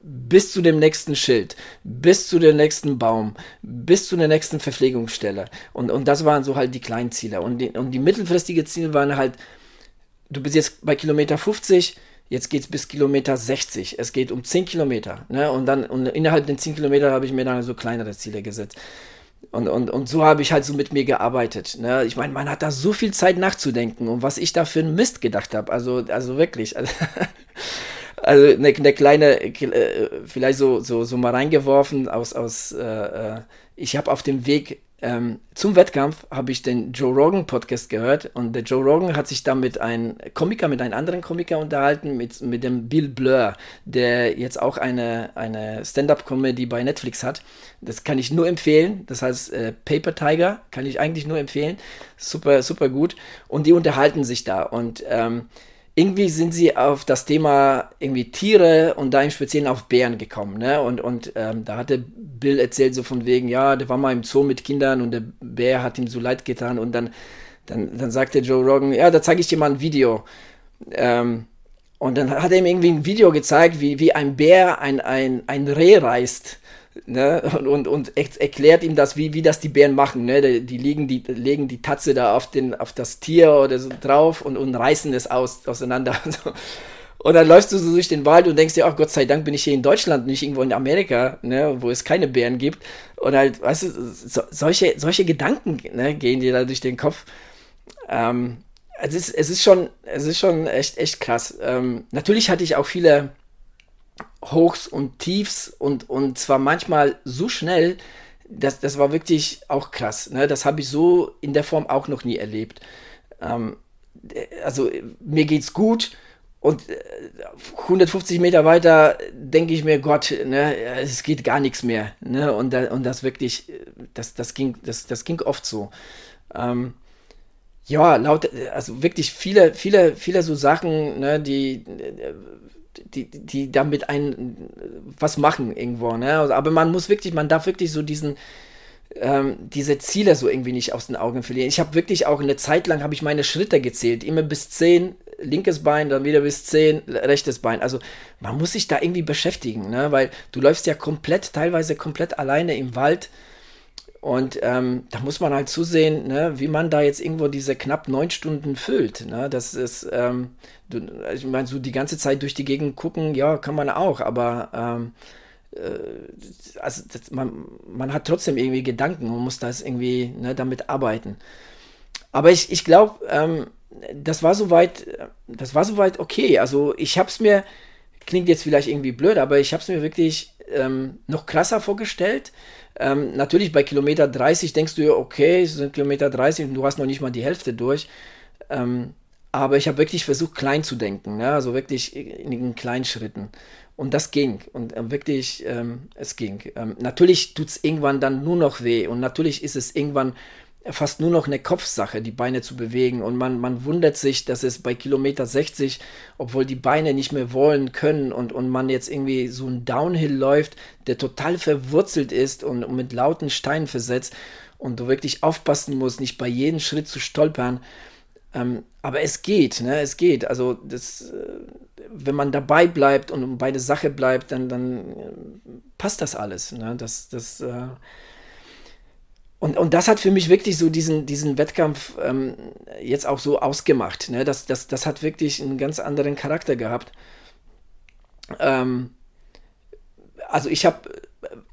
bis zu dem nächsten Schild, bis zu dem nächsten Baum, bis zu der nächsten Verpflegungsstelle. Und, und das waren so halt die kleinen Ziele. Und die, und die mittelfristige Ziele waren halt, du bist jetzt bei Kilometer 50, jetzt geht es bis Kilometer 60. Es geht um 10 Kilometer. Ne? Und dann und innerhalb den 10 Kilometer habe ich mir dann so kleinere Ziele gesetzt. Und, und, und so habe ich halt so mit mir gearbeitet. Ne? Ich meine, man hat da so viel Zeit nachzudenken und was ich da für einen Mist gedacht habe. Also, also wirklich. Also also eine, eine kleine, äh, vielleicht so, so, so mal reingeworfen aus, aus äh, äh ich habe auf dem Weg ähm, zum Wettkampf habe ich den Joe Rogan Podcast gehört und der Joe Rogan hat sich da mit einem Komiker, mit einem anderen Komiker unterhalten, mit, mit dem Bill Blur, der jetzt auch eine, eine Stand-Up-Comedy bei Netflix hat. Das kann ich nur empfehlen. Das heißt äh, Paper Tiger, kann ich eigentlich nur empfehlen. Super, super gut. Und die unterhalten sich da und ähm, irgendwie sind sie auf das Thema irgendwie Tiere und da im Speziellen auf Bären gekommen. Ne? Und, und ähm, da hatte Bill erzählt so von wegen, ja, der war mal im Zoo mit Kindern und der Bär hat ihm so leid getan. Und dann, dann, dann sagte Joe Rogan, ja, da zeige ich dir mal ein Video. Ähm, und dann hat er ihm irgendwie ein Video gezeigt, wie, wie ein Bär ein, ein, ein Reh reißt ne? und, und, und erklärt ihm das, wie, wie das die Bären machen. Ne? Die, die, legen, die legen die Tatze da auf, den, auf das Tier oder so drauf und, und reißen es aus, auseinander. Und dann läufst du so durch den Wald und denkst dir, ach Gott sei Dank bin ich hier in Deutschland, nicht irgendwo in Amerika, ne, wo es keine Bären gibt. Und halt, weißt du, so, solche, solche Gedanken ne, gehen dir da durch den Kopf. Ähm, es, ist, es, ist schon, es ist schon echt, echt krass. Ähm, natürlich hatte ich auch viele Hochs und Tiefs und, und zwar manchmal so schnell, das, das war wirklich auch krass. Ne? Das habe ich so in der Form auch noch nie erlebt. Ähm, also mir geht's gut und 150 äh, Meter weiter denke ich mir, Gott, ne, es geht gar nichts mehr. Ne? Und, und das wirklich, das, das, ging, das, das ging oft so. Ähm, ja, laut, also wirklich viele, viele, viele so Sachen, ne, die, die, die damit ein was machen irgendwo. Ne? Aber man muss wirklich, man darf wirklich so diesen, ähm, diese Ziele so irgendwie nicht aus den Augen verlieren. Ich habe wirklich auch eine Zeit lang habe ich meine Schritte gezählt, immer bis 10, linkes Bein, dann wieder bis 10, rechtes Bein. Also man muss sich da irgendwie beschäftigen, ne? weil du läufst ja komplett, teilweise komplett alleine im Wald. Und ähm, da muss man halt zusehen, ne, wie man da jetzt irgendwo diese knapp neun Stunden füllt. Ne? Das ist, ähm, du, ich meine, so die ganze Zeit durch die Gegend gucken, ja, kann man auch, aber ähm, äh, also das, man, man hat trotzdem irgendwie Gedanken und muss das irgendwie ne, damit arbeiten. Aber ich, ich glaube, ähm, das war soweit, das war soweit okay. Also ich habe es mir, klingt jetzt vielleicht irgendwie blöd, aber ich habe es mir wirklich ähm, noch krasser vorgestellt. Ähm, natürlich bei Kilometer 30 denkst du ja, okay, es sind Kilometer 30 und du hast noch nicht mal die Hälfte durch. Ähm, aber ich habe wirklich versucht, klein zu denken, ne? also wirklich in, in kleinen Schritten. Und das ging. Und äh, wirklich, ähm, es ging. Ähm, natürlich tut es irgendwann dann nur noch weh. Und natürlich ist es irgendwann fast nur noch eine Kopfsache, die Beine zu bewegen. Und man, man wundert sich, dass es bei Kilometer 60, obwohl die Beine nicht mehr wollen können und, und man jetzt irgendwie so ein Downhill läuft, der total verwurzelt ist und, und mit lauten Steinen versetzt und du wirklich aufpassen musst, nicht bei jedem Schritt zu stolpern. Ähm, aber es geht, ne? Es geht. Also das, äh, wenn man dabei bleibt und bei der Sache bleibt, dann, dann äh, passt das alles. Ne? Das, das, äh und, und das hat für mich wirklich so diesen, diesen Wettkampf ähm, jetzt auch so ausgemacht. Ne? Das, das, das hat wirklich einen ganz anderen Charakter gehabt. Ähm, also ich habe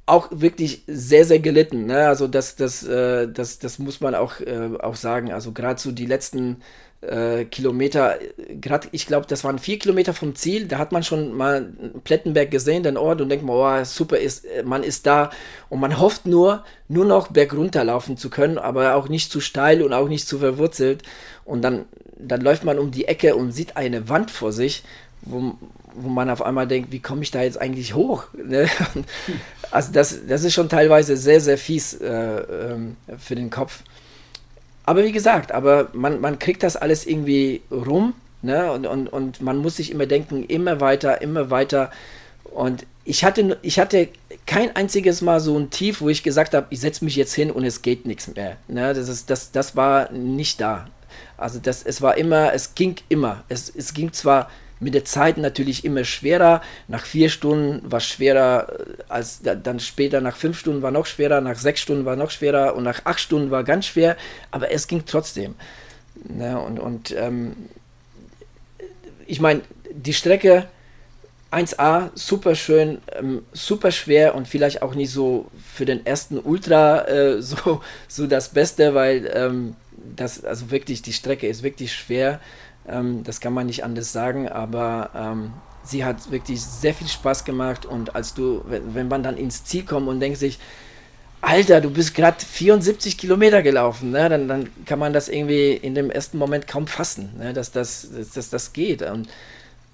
auch wirklich sehr, sehr gelitten. Ne? Also das, das, äh, das, das muss man auch, äh, auch sagen. Also gerade so die letzten äh, Kilometer, gerade ich glaube, das waren vier Kilometer vom Ziel, da hat man schon mal Plettenberg gesehen, den Ort und denkt man, oh, super, ist, man ist da und man hofft nur, nur noch bergunter laufen zu können, aber auch nicht zu steil und auch nicht zu verwurzelt und dann, dann läuft man um die Ecke und sieht eine Wand vor sich, wo, wo man auf einmal denkt, wie komme ich da jetzt eigentlich hoch? Ne? Also das, das ist schon teilweise sehr, sehr fies äh, ähm, für den Kopf. Aber wie gesagt, aber man, man kriegt das alles irgendwie rum, ne? Und, und, und man muss sich immer denken, immer weiter, immer weiter. Und ich hatte, ich hatte kein einziges Mal so ein Tief, wo ich gesagt habe, ich setze mich jetzt hin und es geht nichts mehr. Ne? Das, ist, das, das war nicht da. Also das, es war immer, es ging immer. Es, es ging zwar mit der Zeit natürlich immer schwerer. Nach vier Stunden war schwerer äh, als dann später, nach fünf Stunden war noch schwerer, nach sechs Stunden war noch schwerer und nach acht Stunden war ganz schwer, aber es ging trotzdem. Ja, und und ähm, ich meine, die Strecke 1A, super schön, ähm, super schwer und vielleicht auch nicht so für den ersten Ultra äh, so, so das Beste, weil ähm, das, also wirklich, die Strecke ist wirklich schwer. Ähm, das kann man nicht anders sagen, aber ähm, sie hat wirklich sehr viel Spaß gemacht und als du, wenn, man dann ins Ziel kommt und denkt sich, Alter, du bist gerade 74 Kilometer gelaufen, ne? dann, dann kann man das irgendwie in dem ersten Moment kaum fassen, ne? dass, das, dass, dass das geht. Und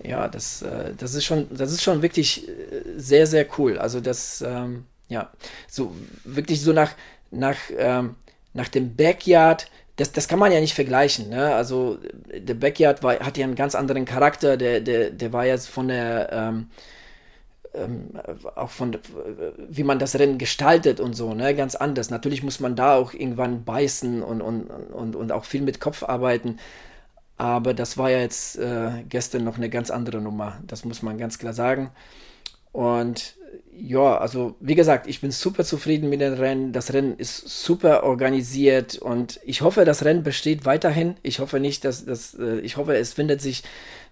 ja, das, äh, das, ist schon, das ist schon wirklich äh, sehr, sehr cool. Also das, ähm, ja, so wirklich so nach, nach, ähm, nach dem Backyard das, das kann man ja nicht vergleichen. Ne? Also der Backyard war, hat ja einen ganz anderen Charakter. Der, der, der war jetzt von der ähm, ähm, auch von wie man das Rennen gestaltet und so, ne, ganz anders. Natürlich muss man da auch irgendwann beißen und, und, und, und auch viel mit Kopf arbeiten. Aber das war ja jetzt äh, gestern noch eine ganz andere Nummer. Das muss man ganz klar sagen. Und ja, also wie gesagt, ich bin super zufrieden mit dem Rennen. Das Rennen ist super organisiert und ich hoffe, das Rennen besteht weiterhin. Ich hoffe nicht, dass das, äh, ich hoffe, es findet sich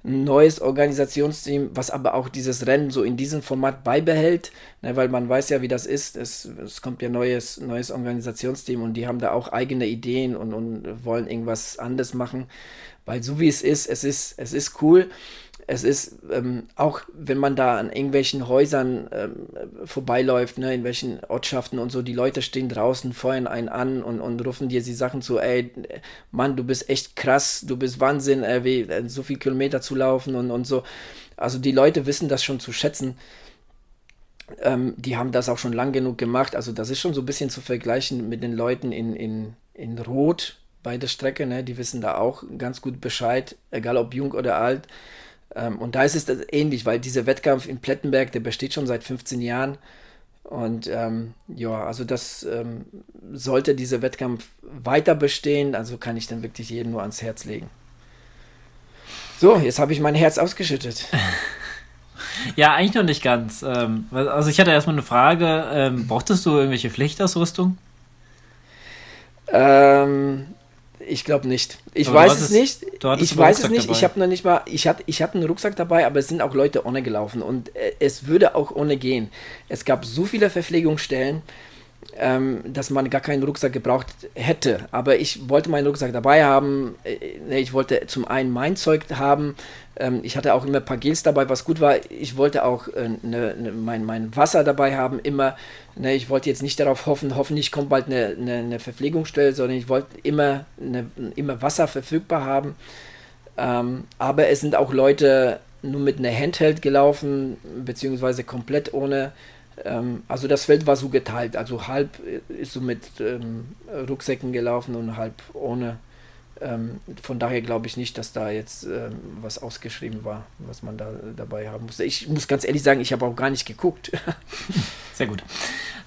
ein neues Organisationsteam, was aber auch dieses Rennen so in diesem Format beibehält, ne, weil man weiß ja, wie das ist. Es, es kommt ja neues, neues Organisationsteam und die haben da auch eigene Ideen und, und wollen irgendwas anderes machen, weil so wie es ist, es ist, es ist cool es ist ähm, auch, wenn man da an irgendwelchen Häusern ähm, vorbeiläuft, ne, in welchen Ortschaften und so, die Leute stehen draußen, feuern einen an und, und rufen dir die Sachen zu, ey, Mann, du bist echt krass, du bist Wahnsinn, ey, wie, so viel Kilometer zu laufen und, und so. Also die Leute wissen das schon zu schätzen. Ähm, die haben das auch schon lang genug gemacht. Also das ist schon so ein bisschen zu vergleichen mit den Leuten in, in, in Rot bei der Strecke. Ne? Die wissen da auch ganz gut Bescheid, egal ob jung oder alt. Ähm, und da ist es ähnlich, weil dieser Wettkampf in Plettenberg, der besteht schon seit 15 Jahren. Und ähm, ja, also das ähm, sollte dieser Wettkampf weiter bestehen. Also kann ich dann wirklich jedem nur ans Herz legen. So, jetzt habe ich mein Herz ausgeschüttet. Ja, eigentlich noch nicht ganz. Ähm, also ich hatte erstmal eine Frage. Ähm, brauchtest du irgendwelche Pflichtausrüstung? Ähm, ich glaube nicht. Ich aber weiß es nicht. Ich weiß es nicht. Dabei. Ich habe noch nicht mal. Ich hatte, ich hatte einen Rucksack dabei, aber es sind auch Leute ohne gelaufen und äh, es würde auch ohne gehen. Es gab so viele Verpflegungsstellen ähm, dass man gar keinen Rucksack gebraucht hätte. Aber ich wollte meinen Rucksack dabei haben. Äh, ich wollte zum einen mein Zeug haben. Ähm, ich hatte auch immer ein paar Gels dabei, was gut war. Ich wollte auch äh, ne, ne, mein, mein Wasser dabei haben, immer. Ne, ich wollte jetzt nicht darauf hoffen, hoffentlich kommt bald eine, eine, eine Verpflegungsstelle, sondern ich wollte immer, eine, immer Wasser verfügbar haben. Ähm, aber es sind auch Leute nur mit einer Handheld gelaufen, beziehungsweise komplett ohne ähm, also das Feld war so geteilt, also halb ist so mit ähm, Rucksäcken gelaufen und halb ohne. Ähm, von daher glaube ich nicht, dass da jetzt ähm, was ausgeschrieben war, was man da dabei haben musste. Ich muss ganz ehrlich sagen, ich habe auch gar nicht geguckt. Sehr gut.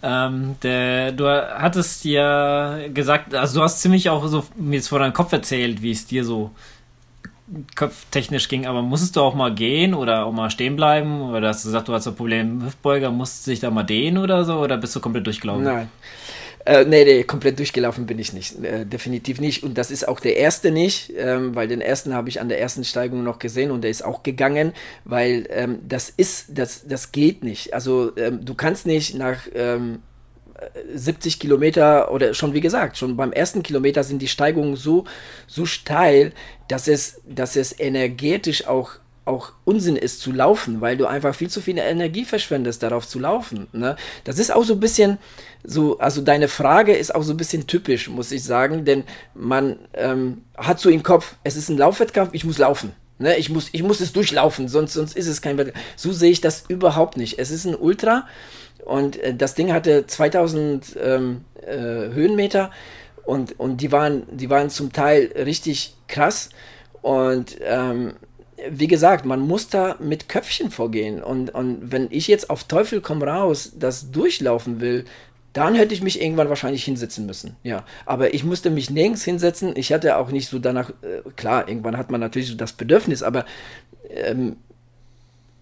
Ähm, der, du hattest ja gesagt, also du hast ziemlich auch so mir jetzt vor deinem Kopf erzählt, wie es dir so kopftechnisch ging, aber musstest du auch mal gehen oder auch mal stehen bleiben? Oder hast du gesagt, du hast ein Problem mit Hüftbeuger, musst du dich da mal dehnen oder so? Oder bist du komplett durchgelaufen? Nein. Äh, nee, nee, komplett durchgelaufen bin ich nicht. Äh, definitiv nicht. Und das ist auch der erste nicht, ähm, weil den ersten habe ich an der ersten Steigung noch gesehen und der ist auch gegangen, weil ähm, das ist, das, das geht nicht. Also ähm, du kannst nicht nach ähm, 70 Kilometer oder schon wie gesagt, schon beim ersten Kilometer sind die Steigungen so, so steil, dass es, dass es energetisch auch, auch Unsinn ist zu laufen, weil du einfach viel zu viel Energie verschwendest, darauf zu laufen. Ne? Das ist auch so ein bisschen so, also deine Frage ist auch so ein bisschen typisch, muss ich sagen, denn man ähm, hat so im Kopf, es ist ein Laufwettkampf, ich muss laufen. Ne, ich, muss, ich muss es durchlaufen, sonst, sonst ist es kein Wettkampf. So sehe ich das überhaupt nicht. Es ist ein Ultra und äh, das Ding hatte 2000 ähm, äh, Höhenmeter und, und die, waren, die waren zum Teil richtig krass. Und ähm, wie gesagt, man muss da mit Köpfchen vorgehen. Und, und wenn ich jetzt auf Teufel komm raus das durchlaufen will, dann hätte ich mich irgendwann wahrscheinlich hinsetzen müssen. Ja, aber ich musste mich nirgends hinsetzen. Ich hatte auch nicht so danach, äh, klar, irgendwann hat man natürlich so das Bedürfnis, aber ähm,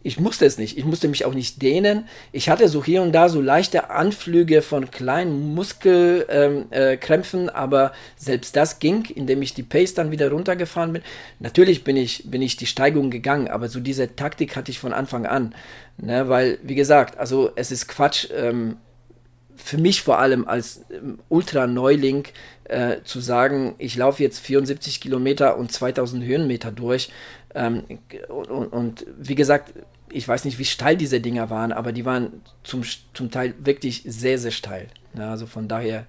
ich musste es nicht. Ich musste mich auch nicht dehnen. Ich hatte so hier und da so leichte Anflüge von kleinen Muskelkrämpfen, ähm, äh, aber selbst das ging, indem ich die Pace dann wieder runtergefahren bin. Natürlich bin ich, bin ich die Steigung gegangen, aber so diese Taktik hatte ich von Anfang an. Ne? Weil, wie gesagt, also es ist Quatsch, ähm, für mich vor allem als ähm, Ultra-Neuling äh, zu sagen, ich laufe jetzt 74 Kilometer und 2000 Höhenmeter durch. Ähm, und, und, wie gesagt, ich weiß nicht, wie steil diese Dinger waren, aber die waren zum, zum Teil wirklich sehr, sehr steil. Ja, also von daher,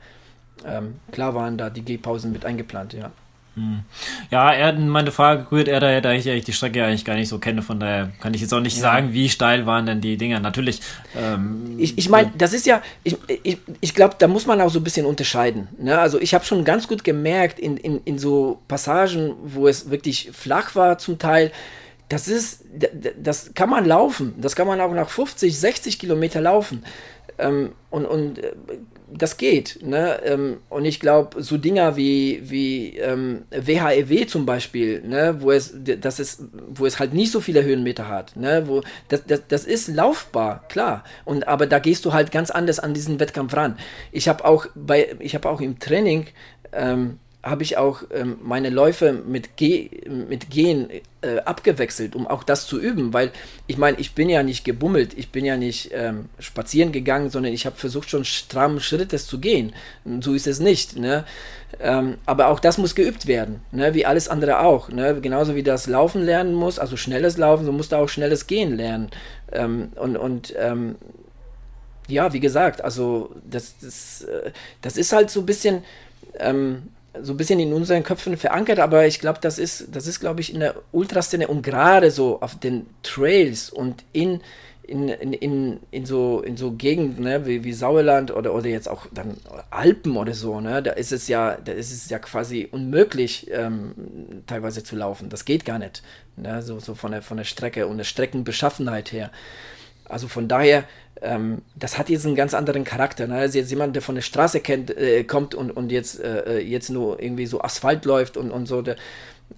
ähm, klar waren da die Gehpausen mit eingeplant, ja. Hm. Ja, er, meine Frage rührt er daher, da ich eigentlich die Strecke eigentlich gar nicht so kenne, von daher kann ich jetzt auch nicht ja. sagen, wie steil waren denn die Dinger. Natürlich. Ähm, ich ich meine, das ist ja, ich, ich, ich glaube, da muss man auch so ein bisschen unterscheiden. Ne? Also ich habe schon ganz gut gemerkt, in, in, in so Passagen, wo es wirklich flach war zum Teil, das ist, das kann man laufen. Das kann man auch nach 50, 60 Kilometer laufen. Ähm, und, und äh, das geht. Ne? Ähm, und ich glaube, so Dinger wie, wie ähm, WHEW zum Beispiel, ne? wo, es, das ist, wo es halt nicht so viele Höhenmeter hat, ne? wo, das, das, das ist laufbar, klar. Und, aber da gehst du halt ganz anders an diesen Wettkampf ran. Ich habe auch, hab auch im Training ähm, habe ich auch ähm, meine Läufe mit, Ge mit Gehen äh, abgewechselt, um auch das zu üben, weil ich meine, ich bin ja nicht gebummelt, ich bin ja nicht ähm, spazieren gegangen, sondern ich habe versucht schon stramm Schrittes zu gehen. So ist es nicht. Ne? Ähm, aber auch das muss geübt werden, ne? wie alles andere auch. Ne? Genauso wie das Laufen lernen muss, also schnelles Laufen, so musst du auch schnelles Gehen lernen. Ähm, und und ähm, ja, wie gesagt, also das, das, äh, das ist halt so ein bisschen, ähm, so ein bisschen in unseren Köpfen verankert, aber ich glaube, das ist, das ist, glaube ich, in der Ultraszene und gerade so auf den Trails und in, in, in, in, in so, in so Gegenden, ne, wie, wie Sauerland oder, oder jetzt auch dann Alpen oder so, ne, da ist es ja, da ist es ja quasi unmöglich, ähm, teilweise zu laufen. Das geht gar nicht. Ne, so, so von der, von der Strecke und der Streckenbeschaffenheit her. Also von daher, ähm, das hat jetzt einen ganz anderen Charakter. Ne? Also jetzt jemand, der von der Straße kennt, äh, kommt und, und jetzt, äh, jetzt nur irgendwie so Asphalt läuft und, und so, der,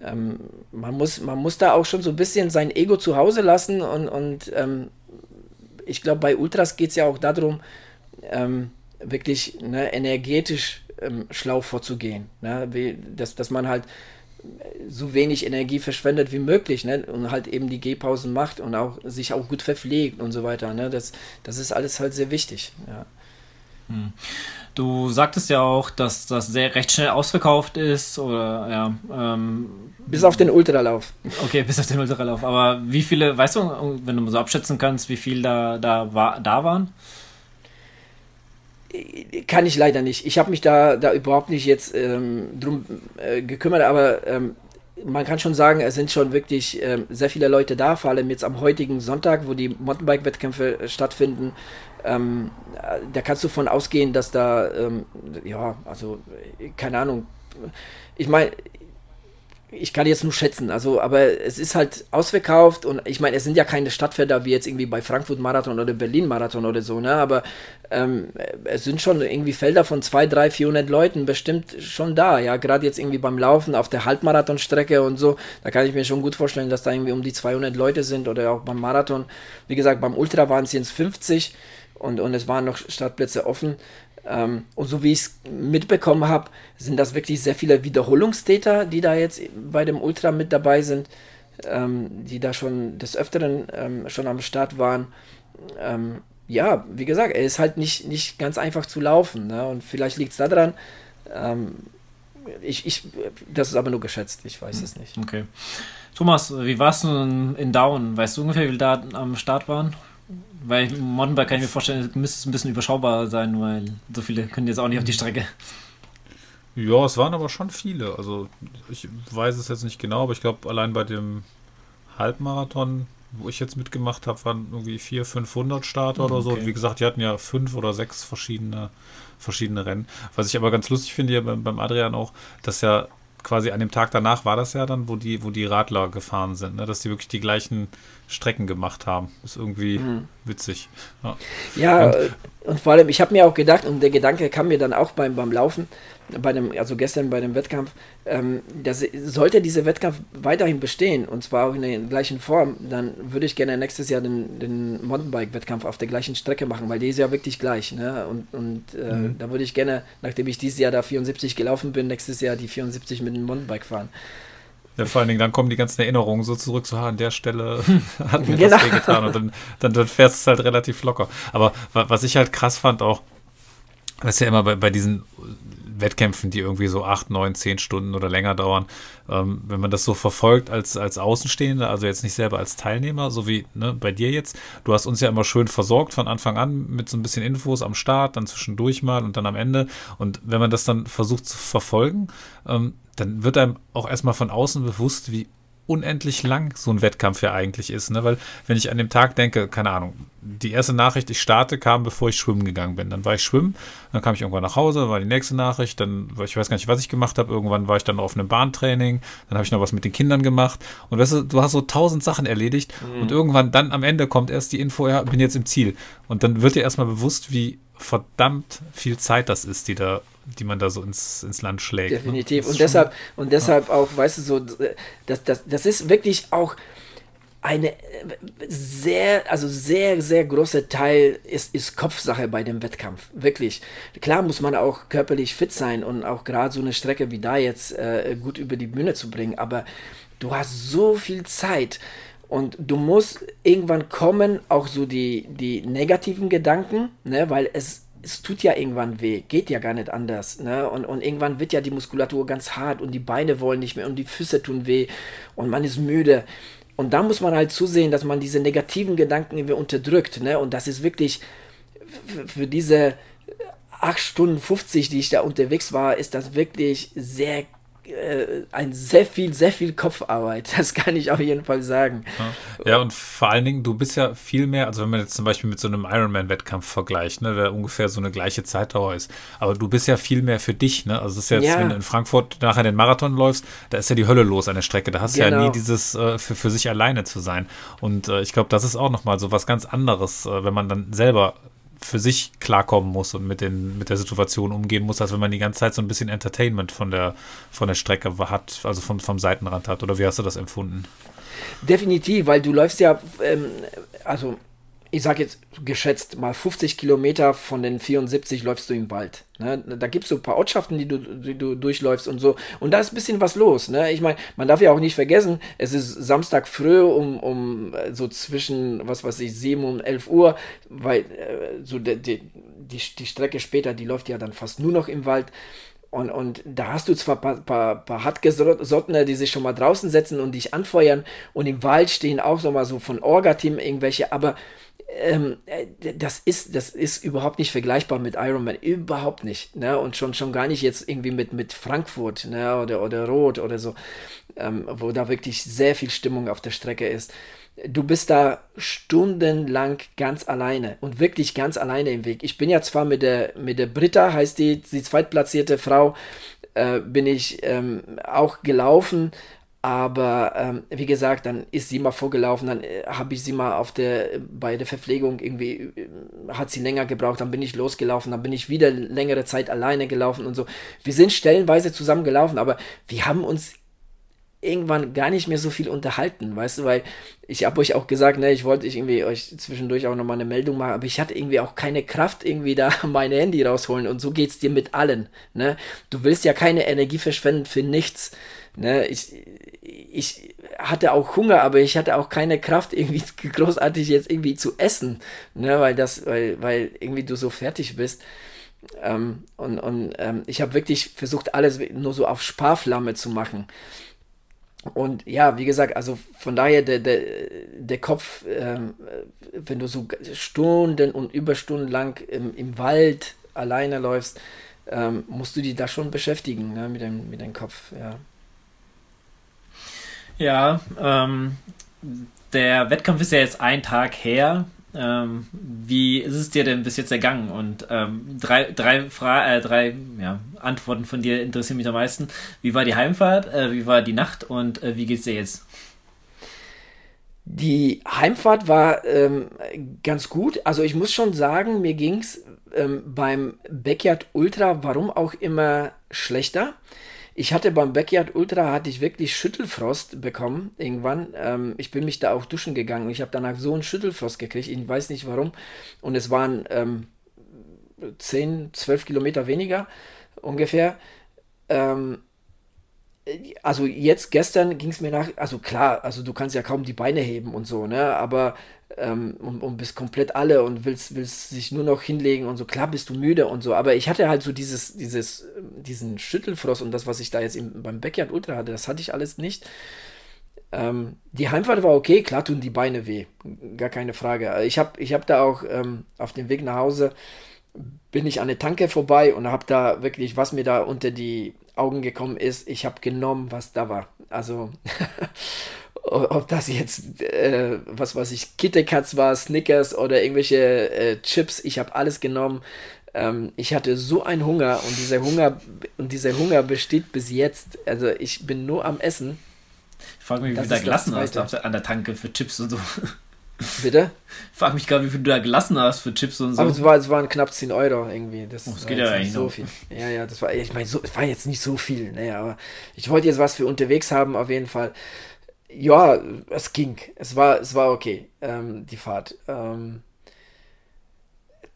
ähm, man, muss, man muss da auch schon so ein bisschen sein Ego zu Hause lassen und, und ähm, ich glaube, bei Ultras geht es ja auch darum, ähm, wirklich ne, energetisch ähm, schlau vorzugehen. Ne? Wie, dass, dass man halt so wenig Energie verschwendet wie möglich ne? und halt eben die Gehpausen macht und auch sich auch gut verpflegt und so weiter. Ne? Das, das ist alles halt sehr wichtig. Ja. Hm. Du sagtest ja auch, dass das sehr recht schnell ausverkauft ist oder ja. Ähm, bis auf den Ultralauf. Okay, bis auf den Ultralauf. Aber wie viele, weißt du, wenn du so abschätzen kannst, wie viele da, da, war, da waren? Kann ich leider nicht. Ich habe mich da, da überhaupt nicht jetzt ähm, drum äh, gekümmert, aber ähm, man kann schon sagen, es sind schon wirklich ähm, sehr viele Leute da, vor allem jetzt am heutigen Sonntag, wo die Mountainbike-Wettkämpfe äh, stattfinden. Ähm, da kannst du von ausgehen, dass da, ähm, ja, also, keine Ahnung. Ich meine, ich kann jetzt nur schätzen, also, aber es ist halt ausverkauft und ich meine, es sind ja keine Stadtfelder wie jetzt irgendwie bei Frankfurt Marathon oder Berlin Marathon oder so, ne, aber ähm, es sind schon irgendwie Felder von 2, 3, 400 Leuten bestimmt schon da, ja, gerade jetzt irgendwie beim Laufen auf der Halbmarathonstrecke und so, da kann ich mir schon gut vorstellen, dass da irgendwie um die 200 Leute sind oder auch beim Marathon, wie gesagt, beim Ultra waren es jetzt 50 und, und es waren noch Startplätze offen, und so wie ich es mitbekommen habe, sind das wirklich sehr viele Wiederholungstäter, die da jetzt bei dem Ultra mit dabei sind, ähm, die da schon des Öfteren ähm, schon am Start waren. Ähm, ja, wie gesagt, er ist halt nicht, nicht ganz einfach zu laufen. Ne? Und vielleicht liegt es daran, ähm, ich, ich, das ist aber nur geschätzt, ich weiß es nicht. Okay. Thomas, wie warst du in Down? Weißt du ungefähr, wie viele da am Start waren? Weil Mountainbike kann ich mir vorstellen, müsste es ein bisschen überschaubar sein, weil so viele können jetzt auch nicht auf die Strecke. Ja, es waren aber schon viele. Also ich weiß es jetzt nicht genau, aber ich glaube, allein bei dem Halbmarathon, wo ich jetzt mitgemacht habe, waren irgendwie 400, 500 Starter okay. oder so. Und wie gesagt, die hatten ja fünf oder sechs verschiedene, verschiedene Rennen. Was ich aber ganz lustig finde hier beim, beim Adrian auch, dass ja quasi an dem Tag danach war das ja dann, wo die, wo die Radler gefahren sind, ne? dass die wirklich die gleichen Strecken gemacht haben. Ist irgendwie mhm. witzig. Ja, ja und, und, vor allem, ich habe mir auch gedacht, und der Gedanke kam mir dann auch beim, beim Laufen, bei dem, also gestern bei dem Wettkampf, ähm, dass, sollte dieser Wettkampf weiterhin bestehen, und zwar auch in der gleichen Form, dann würde ich gerne nächstes Jahr den, den Mountainbike-Wettkampf auf der gleichen Strecke machen, weil die ist ja wirklich gleich. Ne? Und, und äh, mhm. da würde ich gerne, nachdem ich dieses Jahr da 74 gelaufen bin, nächstes Jahr die 74 mit dem Mountainbike fahren. Ja, vor allen Dingen, dann kommen die ganzen Erinnerungen so zurück, so, an der Stelle hat mir genau. das getan und dann, dann, dann fährst du es halt relativ locker. Aber was ich halt krass fand auch, ist ja immer bei, bei diesen Wettkämpfen, die irgendwie so acht, neun, zehn Stunden oder länger dauern, ähm, wenn man das so verfolgt als, als Außenstehender, also jetzt nicht selber als Teilnehmer, so wie ne, bei dir jetzt, du hast uns ja immer schön versorgt von Anfang an mit so ein bisschen Infos am Start, dann zwischendurch mal und dann am Ende. Und wenn man das dann versucht zu verfolgen, ähm, dann wird einem auch erstmal von außen bewusst, wie unendlich lang so ein Wettkampf ja eigentlich ist. Ne? Weil, wenn ich an dem Tag denke, keine Ahnung, die erste Nachricht, ich starte, kam, bevor ich schwimmen gegangen bin. Dann war ich schwimmen, dann kam ich irgendwann nach Hause, war die nächste Nachricht, dann, ich weiß gar nicht, was ich gemacht habe, irgendwann war ich dann auf einem Bahntraining, dann habe ich noch was mit den Kindern gemacht. Und weißt du, du hast so tausend Sachen erledigt mhm. und irgendwann dann am Ende kommt erst die Info, ja, bin jetzt im Ziel. Und dann wird dir erstmal bewusst, wie verdammt viel Zeit das ist, die da die man da so ins, ins Land schlägt. Ne? Definitiv. Ne? Und deshalb, und deshalb ja. auch, weißt du, so, das, das, das ist wirklich auch eine sehr, also sehr, sehr großer Teil ist, ist Kopfsache bei dem Wettkampf. Wirklich. Klar muss man auch körperlich fit sein und auch gerade so eine Strecke wie da jetzt äh, gut über die Bühne zu bringen, aber du hast so viel Zeit. Und du musst irgendwann kommen, auch so die, die negativen Gedanken, ne, weil es, es tut ja irgendwann weh, geht ja gar nicht anders. Ne? Und, und irgendwann wird ja die Muskulatur ganz hart und die Beine wollen nicht mehr und die Füße tun weh und man ist müde. Und da muss man halt zusehen, dass man diese negativen Gedanken irgendwie unterdrückt. Ne? Und das ist wirklich für diese 8 Stunden 50, die ich da unterwegs war, ist das wirklich sehr ein sehr viel, sehr viel Kopfarbeit. Das kann ich auf jeden Fall sagen. Ja. ja, und vor allen Dingen, du bist ja viel mehr, also wenn man jetzt zum Beispiel mit so einem Ironman-Wettkampf vergleicht, ne, der ungefähr so eine gleiche Zeitdauer ist, aber du bist ja viel mehr für dich, ne? Also es ist jetzt, ja. wenn du in Frankfurt nachher den Marathon läufst, da ist ja die Hölle los an der Strecke. Da hast du genau. ja nie dieses äh, für, für sich alleine zu sein. Und äh, ich glaube, das ist auch nochmal so was ganz anderes, äh, wenn man dann selber für sich klarkommen muss und mit, den, mit der Situation umgehen muss, als wenn man die ganze Zeit so ein bisschen Entertainment von der, von der Strecke hat, also vom, vom Seitenrand hat. Oder wie hast du das empfunden? Definitiv, weil du läufst ja, ähm, also ich sage jetzt geschätzt mal 50 Kilometer von den 74 läufst du im Wald. Ne? Da gibt es so ein paar Ortschaften, die du, die du durchläufst und so. Und da ist ein bisschen was los. Ne? Ich meine, man darf ja auch nicht vergessen, es ist Samstag früh um, um äh, so zwischen, was weiß ich, 7 und 11 Uhr, weil äh, so die, die, die, die Strecke später, die läuft ja dann fast nur noch im Wald. Und, und da hast du zwar paar, paar, paar Hartgesottene, die sich schon mal draußen setzen und dich anfeuern. Und im Wald stehen auch so mal so von Orga-Team irgendwelche, aber ähm, äh, das ist, das ist überhaupt nicht vergleichbar mit Ironman, überhaupt nicht, ne? Und schon, schon gar nicht jetzt irgendwie mit, mit Frankfurt, ne? Oder, oder Rot oder so, ähm, wo da wirklich sehr viel Stimmung auf der Strecke ist. Du bist da stundenlang ganz alleine und wirklich ganz alleine im Weg. Ich bin ja zwar mit der, mit der Britta, heißt die, die zweitplatzierte Frau, äh, bin ich ähm, auch gelaufen, aber ähm, wie gesagt, dann ist sie mal vorgelaufen, dann äh, habe ich sie mal auf der, bei der Verpflegung irgendwie, äh, hat sie länger gebraucht, dann bin ich losgelaufen, dann bin ich wieder längere Zeit alleine gelaufen und so. Wir sind stellenweise zusammen gelaufen, aber wir haben uns irgendwann gar nicht mehr so viel unterhalten, weißt du, weil ich habe euch auch gesagt, ne, ich wollte irgendwie euch zwischendurch auch nochmal eine Meldung machen, aber ich hatte irgendwie auch keine Kraft, irgendwie da meine Handy rausholen und so geht es dir mit allen, ne. Du willst ja keine Energie verschwenden für nichts, ne. Ich, ich hatte auch Hunger, aber ich hatte auch keine Kraft, irgendwie großartig jetzt irgendwie zu essen, ne, weil das, weil, weil irgendwie du so fertig bist. Ähm, und und ähm, ich habe wirklich versucht, alles nur so auf Sparflamme zu machen. Und ja, wie gesagt, also von daher der, der, der Kopf, ähm, wenn du so Stunden und Überstunden lang im, im Wald alleine läufst, ähm, musst du dich da schon beschäftigen ne, mit, dem, mit dem Kopf, ja. Ja, ähm, der Wettkampf ist ja jetzt ein Tag her. Ähm, wie ist es dir denn bis jetzt ergangen? Und ähm, drei, drei, Fra äh, drei ja, Antworten von dir interessieren mich am meisten. Wie war die Heimfahrt? Äh, wie war die Nacht? Und äh, wie geht's dir jetzt? Die Heimfahrt war ähm, ganz gut. Also ich muss schon sagen, mir ging es ähm, beim Backyard Ultra, warum auch immer, schlechter. Ich hatte beim Backyard Ultra, hatte ich wirklich Schüttelfrost bekommen irgendwann. Ähm, ich bin mich da auch duschen gegangen. Ich habe danach so einen Schüttelfrost gekriegt. Ich weiß nicht warum. Und es waren ähm, 10, 12 Kilometer weniger ungefähr. Ähm, also jetzt gestern ging es mir nach, also klar, also du kannst ja kaum die Beine heben und so, ne? Aber ähm, und, und bist komplett alle und willst, willst sich nur noch hinlegen und so, klar bist du müde und so, aber ich hatte halt so dieses, dieses, diesen Schüttelfrost und das, was ich da jetzt im, beim Backyard Ultra hatte, das hatte ich alles nicht. Ähm, die Heimfahrt war okay, klar tun die Beine weh, gar keine Frage. Ich habe ich hab da auch ähm, auf dem Weg nach Hause bin ich an der Tanke vorbei und habe da wirklich, was mir da unter die Augen gekommen ist, ich habe genommen, was da war. Also ob das jetzt, äh, was weiß ich, KitKats war, Snickers oder irgendwelche äh, Chips, ich habe alles genommen. Ähm, ich hatte so einen Hunger und dieser Hunger und dieser Hunger besteht bis jetzt. Also ich bin nur am Essen. Ich frage mich, wie du da gelassen hast an der Tanke für Chips und so. Bitte? Ich frage mich gerade, wie viel du da gelassen hast für Chips und so. Aber es, war, es waren knapp 10 Euro irgendwie. Das, oh, das geht ja eigentlich so noch. viel. Ja, ja, das war, ich meine, so, es war jetzt nicht so viel. Naja, ne, aber ich wollte jetzt was für unterwegs haben, auf jeden Fall ja, es ging. Es war, es war okay, ähm, die Fahrt. Ähm,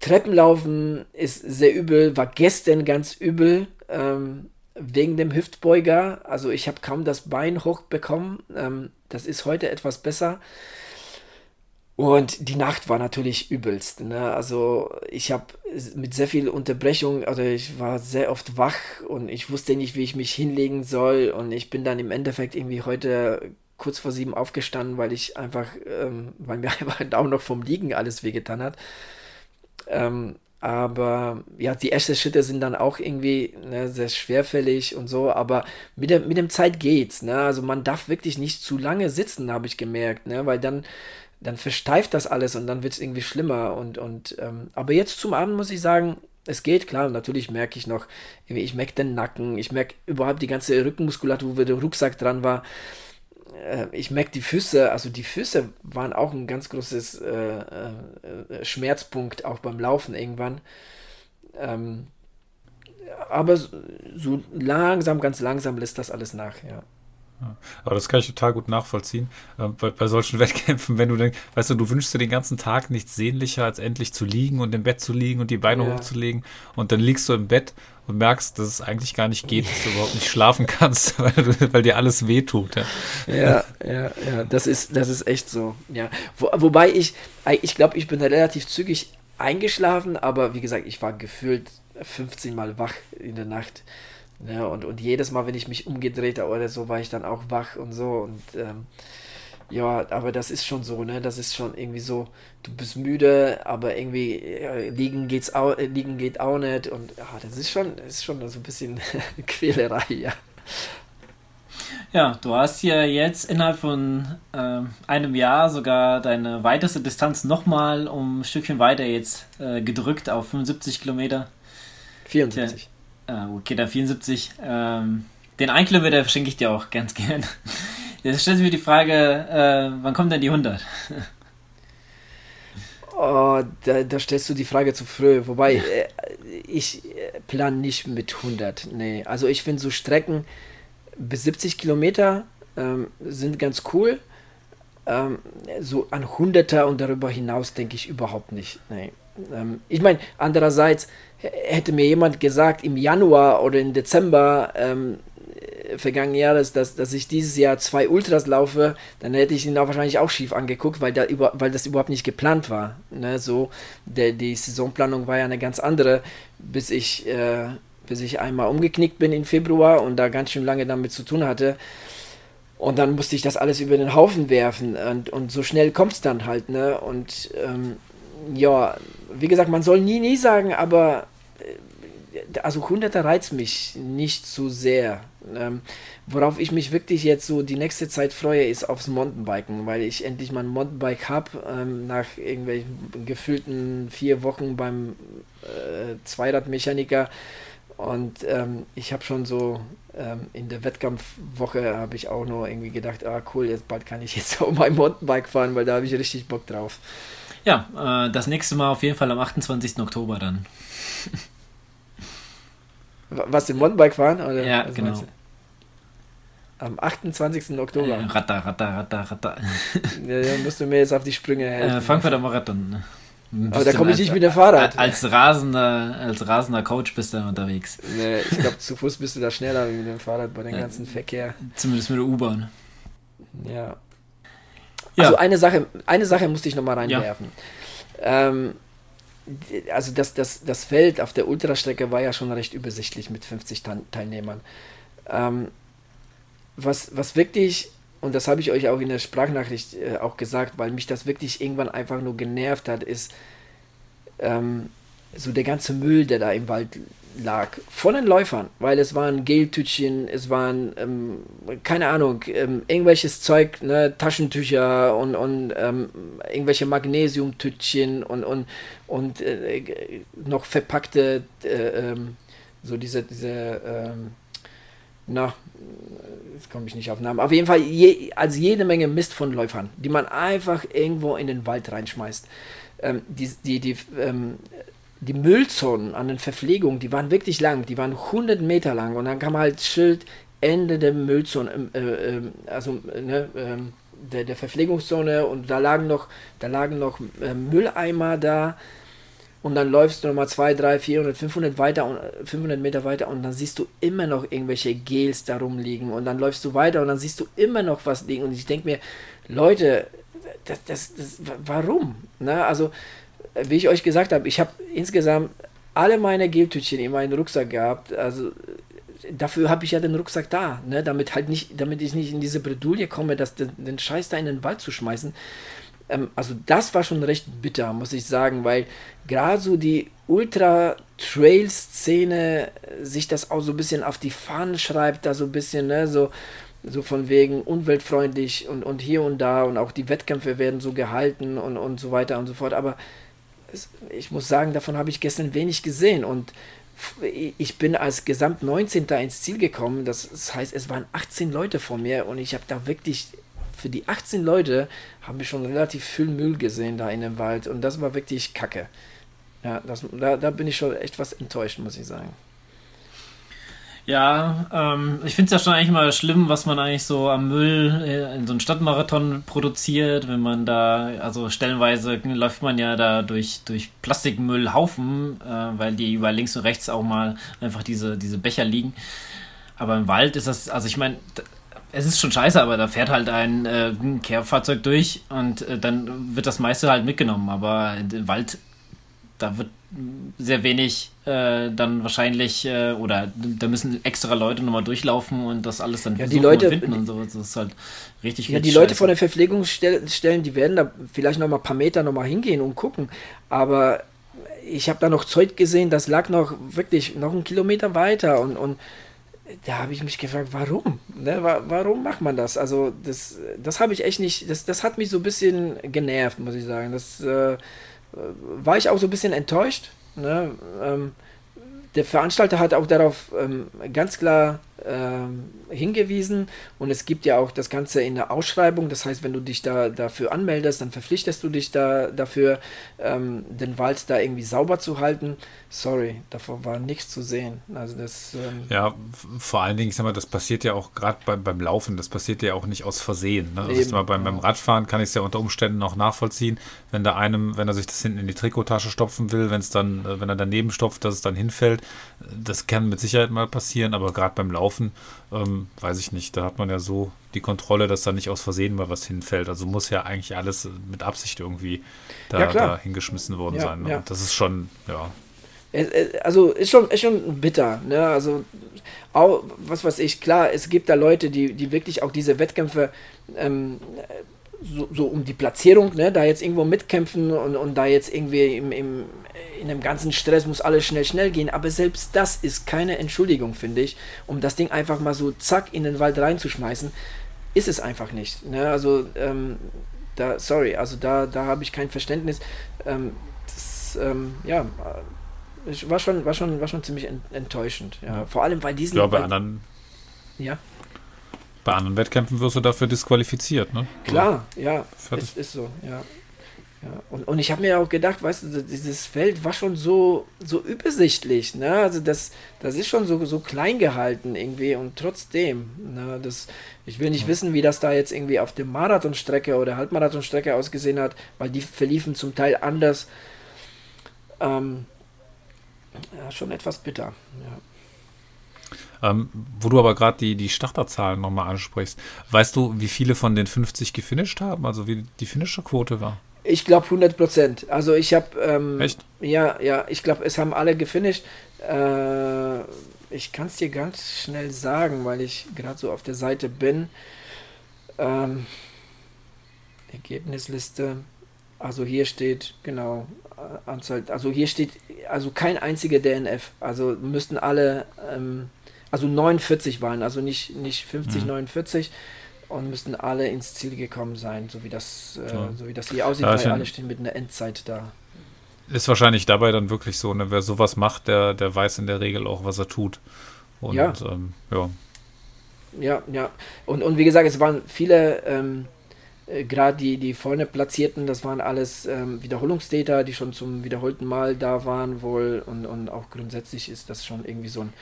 Treppenlaufen ist sehr übel, war gestern ganz übel, ähm, wegen dem Hüftbeuger. Also ich habe kaum das Bein hochbekommen. Ähm, das ist heute etwas besser. Und die Nacht war natürlich übelst. Ne? Also ich habe mit sehr viel Unterbrechung, also ich war sehr oft wach und ich wusste nicht, wie ich mich hinlegen soll. Und ich bin dann im Endeffekt irgendwie heute kurz vor sieben aufgestanden, weil ich einfach, ähm, weil mir einfach auch noch vom Liegen alles wehgetan hat. Ähm, aber ja, die ersten Schritte sind dann auch irgendwie ne, sehr schwerfällig und so, aber mit, der, mit dem Zeit geht's. Ne? Also man darf wirklich nicht zu lange sitzen, habe ich gemerkt, ne? weil dann, dann versteift das alles und dann wird es irgendwie schlimmer. Und, und, ähm, aber jetzt zum Abend muss ich sagen, es geht, klar, natürlich merke ich noch, ich merke den Nacken, ich merke überhaupt die ganze Rückenmuskulatur, wo der Rucksack dran war. Äh, ich merke die Füße, also die Füße waren auch ein ganz großes äh, äh, Schmerzpunkt, auch beim Laufen irgendwann. Ähm, aber so langsam, ganz langsam lässt das alles nach, ja. Aber das kann ich total gut nachvollziehen. Bei, bei, solchen Wettkämpfen, wenn du denkst, weißt du, du wünschst dir den ganzen Tag nichts sehnlicher, als endlich zu liegen und im Bett zu liegen und die Beine ja. hochzulegen. Und dann liegst du im Bett und merkst, dass es eigentlich gar nicht geht, dass du überhaupt nicht schlafen kannst, weil, weil dir alles wehtut. Ja. ja, ja, ja, das ist, das ist echt so. Ja. Wo, wobei ich, ich glaube, ich bin relativ zügig eingeschlafen, aber wie gesagt, ich war gefühlt 15 Mal wach in der Nacht. Ja, und, und jedes Mal, wenn ich mich umgedreht habe oder so, war ich dann auch wach und so. Und ähm, ja, aber das ist schon so, ne? Das ist schon irgendwie so, du bist müde, aber irgendwie äh, liegen geht's auch, äh, liegen geht auch nicht. Und ja, das ist schon, das ist schon so ein bisschen Quälerei, ja. Ja, du hast ja jetzt innerhalb von äh, einem Jahr sogar deine weiteste Distanz nochmal um ein Stückchen weiter jetzt äh, gedrückt auf 75 Kilometer. 74. Äh, okay, dann 74. Ähm, den 1 Kilometer schenke ich dir auch ganz gern. Jetzt stellt sich mir die Frage, äh, wann kommen denn die 100? Oh, da, da, stellst du die Frage zu früh. Wobei, äh, ich äh, plane nicht mit 100. Nee, also ich finde so Strecken bis 70 Kilometer ähm, sind ganz cool. Ähm, so an 100er und darüber hinaus denke ich überhaupt nicht. Nee. Ähm, ich meine, andererseits hätte mir jemand gesagt, im Januar oder im Dezember ähm, vergangenen Jahres, dass, dass ich dieses Jahr zwei Ultras laufe, dann hätte ich ihn auch wahrscheinlich auch schief angeguckt, weil, da über, weil das überhaupt nicht geplant war. Ne? So, der, die Saisonplanung war ja eine ganz andere, bis ich, äh, bis ich einmal umgeknickt bin im Februar und da ganz schön lange damit zu tun hatte. Und dann musste ich das alles über den Haufen werfen und, und so schnell kommt es dann halt. Ne? Und ähm, ja, wie gesagt, man soll nie, nie sagen, aber also 100er reizt mich nicht so sehr. Ähm, worauf ich mich wirklich jetzt so die nächste Zeit freue, ist aufs Mountainbiken, weil ich endlich mein Mountainbike habe, ähm, nach irgendwelchen gefühlten vier Wochen beim äh, Zweiradmechaniker. Und ähm, ich habe schon so ähm, in der Wettkampfwoche habe ich auch noch irgendwie gedacht, ah cool, jetzt bald kann ich jetzt auch mein Mountainbike fahren, weil da habe ich richtig Bock drauf. Ja, äh, das nächste Mal auf jeden Fall am 28. Oktober dann. Was, den Mountainbike fahren? Oder ja, genau. Am 28. Oktober. Äh, ratter, ratter, ratter, ratter. ja, dann musst du mir jetzt auf die Sprünge helfen. Äh, Frankfurter Marathon. Ne? Aber da komme ich nicht mit dem Fahrrad. Als rasender, als rasender Coach bist du dann unterwegs. Nee, ich glaube, zu Fuß bist du da schneller wie mit dem Fahrrad bei dem ja, ganzen Verkehr. Zumindest mit der U-Bahn. Ja. Ja. Also eine Sache, eine Sache musste ich nochmal reinwerfen. Ja. Ähm, also das, das, das Feld auf der Ultrastrecke war ja schon recht übersichtlich mit 50 Teilnehmern. Ähm, was, was wirklich, und das habe ich euch auch in der Sprachnachricht äh, auch gesagt, weil mich das wirklich irgendwann einfach nur genervt hat, ist ähm, so der ganze Müll, der da im Wald lag von den Läufern, weil es waren Geltütchen, es waren, ähm, keine Ahnung, ähm, irgendwelches Zeug, ne, Taschentücher und, und ähm, irgendwelche Magnesiumtütchen und, und, und äh, noch verpackte, äh, ähm, so diese, diese, ähm, na, jetzt komme ich nicht auf Namen, auf jeden Fall je, also jede Menge Mist von Läufern, die man einfach irgendwo in den Wald reinschmeißt. Ähm, die, die, die die Müllzonen an den Verpflegungen, die waren wirklich lang, die waren 100 Meter lang. Und dann kam halt Schild Ende der Müllzone, ähm, äh, äh, also ne, äh, der, der Verpflegungszone. Und da lagen noch, da lagen noch äh, Mülleimer da. Und dann läufst du nochmal 2, 3, 400, 500 weiter und 500 äh, Meter weiter und dann siehst du immer noch irgendwelche Gels da rumliegen. Und dann läufst du weiter und dann siehst du immer noch was liegen. Und ich denke mir, Leute, das, das, das, warum? Na, also wie ich euch gesagt habe, ich habe insgesamt alle meine Geltütchen in meinem Rucksack gehabt. Also dafür habe ich ja den Rucksack da, ne? damit halt nicht, damit ich nicht in diese Bredouille komme, dass den, den Scheiß da in den Wald zu schmeißen. ähm, also das war schon recht bitter, muss ich sagen, weil gerade so die Ultra-Trail-Szene sich das auch so ein bisschen auf die Fahnen schreibt, da so ein bisschen, ne, so, so von wegen umweltfreundlich und, und hier und da und auch die Wettkämpfe werden so gehalten und, und so weiter und so fort. Aber ich muss sagen, davon habe ich gestern wenig gesehen und ich bin als Gesamt 19. ins Ziel gekommen. Das heißt, es waren 18 Leute vor mir und ich habe da wirklich für die 18 Leute haben wir schon relativ viel Müll gesehen da in dem Wald und das war wirklich kacke. Ja, das, da, da bin ich schon echt was enttäuscht, muss ich sagen. Ja, ähm, ich finde es ja schon eigentlich mal schlimm, was man eigentlich so am Müll äh, in so einem Stadtmarathon produziert, wenn man da, also stellenweise läuft man ja da durch, durch Plastikmüllhaufen, äh, weil die über links und rechts auch mal einfach diese, diese Becher liegen. Aber im Wald ist das, also ich meine, es ist schon scheiße, aber da fährt halt ein, äh, ein Kehrfahrzeug durch und äh, dann wird das meiste halt mitgenommen. Aber im Wald, da wird sehr wenig äh, dann wahrscheinlich äh, oder da müssen extra Leute nochmal durchlaufen und das alles dann ja, die Leute, finden und so. Das ist halt richtig Ja, die Leute von den Verpflegungsstellen, die werden da vielleicht nochmal ein paar Meter nochmal hingehen und gucken. Aber ich habe da noch Zeug gesehen, das lag noch wirklich noch einen Kilometer weiter und, und da habe ich mich gefragt, warum? Ne, warum macht man das? Also, das, das habe ich echt nicht, das, das hat mich so ein bisschen genervt, muss ich sagen. Das äh, war ich auch so ein bisschen enttäuscht. Ne? Ähm, der Veranstalter hat auch darauf ähm, ganz klar hingewiesen und es gibt ja auch das Ganze in der Ausschreibung. Das heißt, wenn du dich da dafür anmeldest, dann verpflichtest du dich da dafür, ähm, den Wald da irgendwie sauber zu halten. Sorry, davor war nichts zu sehen. Also das. Ähm ja, vor allen Dingen, ich sag mal, das passiert ja auch gerade beim, beim Laufen, das passiert ja auch nicht aus Versehen. Ne? Also mal, beim, beim Radfahren kann ich es ja unter Umständen noch nachvollziehen, wenn da einem, wenn er sich das hinten in die Trikottasche stopfen will, wenn es dann, äh, wenn er daneben stopft, dass es dann hinfällt. Das kann mit Sicherheit mal passieren, aber gerade beim Laufen ähm, weiß ich nicht, da hat man ja so die Kontrolle, dass da nicht aus Versehen mal was hinfällt. Also muss ja eigentlich alles mit Absicht irgendwie da, ja, da hingeschmissen worden ja, sein. Ne? Ja. Das ist schon, ja. Also ist schon, ist schon bitter. Ne? Also auch, was weiß ich, klar, es gibt da Leute, die, die wirklich auch diese Wettkämpfe ähm, so, so, um die Platzierung, ne, da jetzt irgendwo mitkämpfen und, und da jetzt irgendwie im, im, in dem ganzen Stress muss alles schnell, schnell gehen. Aber selbst das ist keine Entschuldigung, finde ich, um das Ding einfach mal so zack in den Wald reinzuschmeißen. Ist es einfach nicht. Ne? Also, ähm, da, sorry, also da, da habe ich kein Verständnis. Ähm, das, ähm, ja, ich war schon, war schon, war schon ziemlich enttäuschend. Ja. Vor allem bei diesen. Ja, bei anderen. Ja. Bei anderen Wettkämpfen wirst du dafür disqualifiziert, ne? Klar, ja. Es ist so, ja. Ja, und, und ich habe mir auch gedacht, weißt du, dieses Feld war schon so, so übersichtlich, ne? Also das, das ist schon so, so klein gehalten irgendwie und trotzdem, ne? Das, ich will nicht ja. wissen, wie das da jetzt irgendwie auf der Marathonstrecke oder Halbmarathonstrecke ausgesehen hat, weil die verliefen zum Teil anders. Ähm, ja, schon etwas bitter, ja. Ähm, wo du aber gerade die, die Starterzahlen nochmal ansprichst, weißt du, wie viele von den 50 gefinisht haben? Also wie die Finisherquote war? Ich glaube 100 Prozent. Also ich habe... Ähm, Echt? Ja, ja, ich glaube, es haben alle gefinisht. Äh, ich kann es dir ganz schnell sagen, weil ich gerade so auf der Seite bin. Ähm, Ergebnisliste. Also hier steht, genau, äh, Anzahl, also hier steht, also kein einziger DNF. Also müssten alle ähm, also 49 waren, also nicht, nicht 50, mhm. 49 und müssten alle ins Ziel gekommen sein, so wie das, äh, so wie das hier aussieht, ja, weil alle stehen mit einer Endzeit da. Ist wahrscheinlich dabei dann wirklich so, ne? wer sowas macht, der, der weiß in der Regel auch, was er tut. Und, ja. Ähm, ja. Ja, ja. Und, und wie gesagt, es waren viele, ähm, äh, gerade die, die vorne Platzierten, das waren alles ähm, Wiederholungstäter, die schon zum wiederholten Mal da waren wohl. Und, und auch grundsätzlich ist das schon irgendwie so ein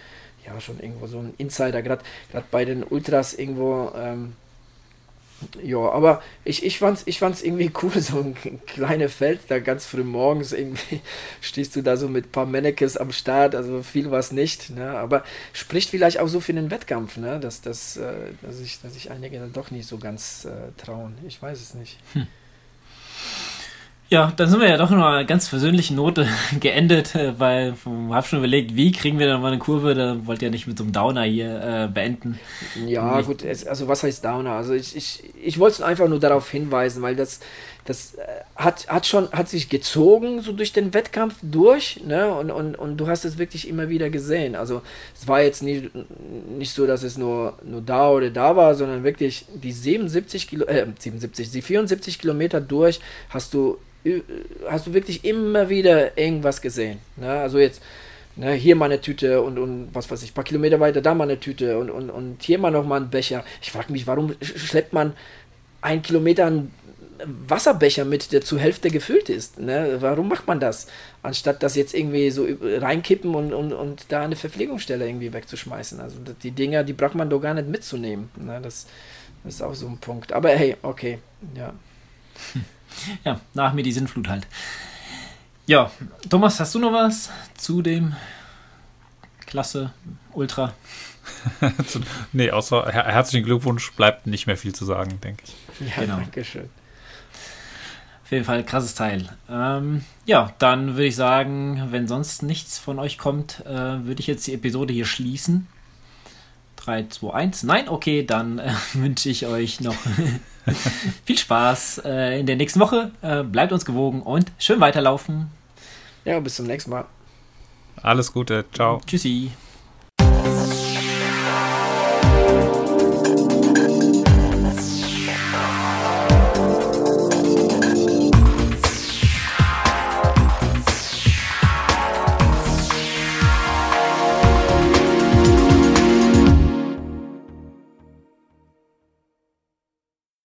ja schon irgendwo so ein Insider, gerade bei den Ultras irgendwo. Ähm, ja, aber ich, ich fand's, ich fand's irgendwie cool, so ein kleines Feld, da ganz früh morgens irgendwie stehst du da so mit ein paar Mannekes am Start, also viel war es nicht, ne? aber spricht vielleicht auch so für den Wettkampf, ne? dass, dass, äh, dass, ich, dass sich einige dann doch nicht so ganz äh, trauen, ich weiß es nicht. Hm. Ja, dann sind wir ja doch in einer ganz persönlichen Note geendet, äh, weil ich habe schon überlegt, wie kriegen wir dann mal eine Kurve, da wollt ihr nicht mit so einem Downer hier äh, beenden. Ja, gut, es, also was heißt Downer? Also ich, ich, ich wollte einfach nur darauf hinweisen, weil das, das äh, hat, hat schon, hat sich gezogen, so durch den Wettkampf durch, ne? Und, und, und du hast es wirklich immer wieder gesehen. Also es war jetzt nicht, nicht so, dass es nur, nur da oder da war, sondern wirklich die 77 Kilo, äh, 77, die 74 Kilometer durch hast du hast du wirklich immer wieder irgendwas gesehen. Ne? Also jetzt ne, hier mal eine Tüte und, und was weiß ich, ein paar Kilometer weiter da mal eine Tüte und, und, und hier mal nochmal ein Becher. Ich frage mich, warum schleppt man einen Kilometer einen Wasserbecher mit, der zur Hälfte gefüllt ist? Ne? Warum macht man das? Anstatt das jetzt irgendwie so reinkippen und, und, und da eine Verpflegungsstelle irgendwie wegzuschmeißen. Also die Dinger, die braucht man doch gar nicht mitzunehmen. Ne? Das, das ist auch so ein Punkt. Aber hey, okay, ja. Ja, nach mir die Sinnflut halt. Ja, Thomas, hast du noch was zu dem Klasse Ultra? nee, außer her herzlichen Glückwunsch, bleibt nicht mehr viel zu sagen, denke ich. Ja, genau. danke schön. Auf jeden Fall krasses Teil. Ähm, ja, dann würde ich sagen, wenn sonst nichts von euch kommt, äh, würde ich jetzt die Episode hier schließen. 3, 2, 1. Nein, okay, dann äh, wünsche ich euch noch viel Spaß äh, in der nächsten Woche. Äh, bleibt uns gewogen und schön weiterlaufen. Ja, bis zum nächsten Mal. Alles Gute. Ciao. Tschüssi.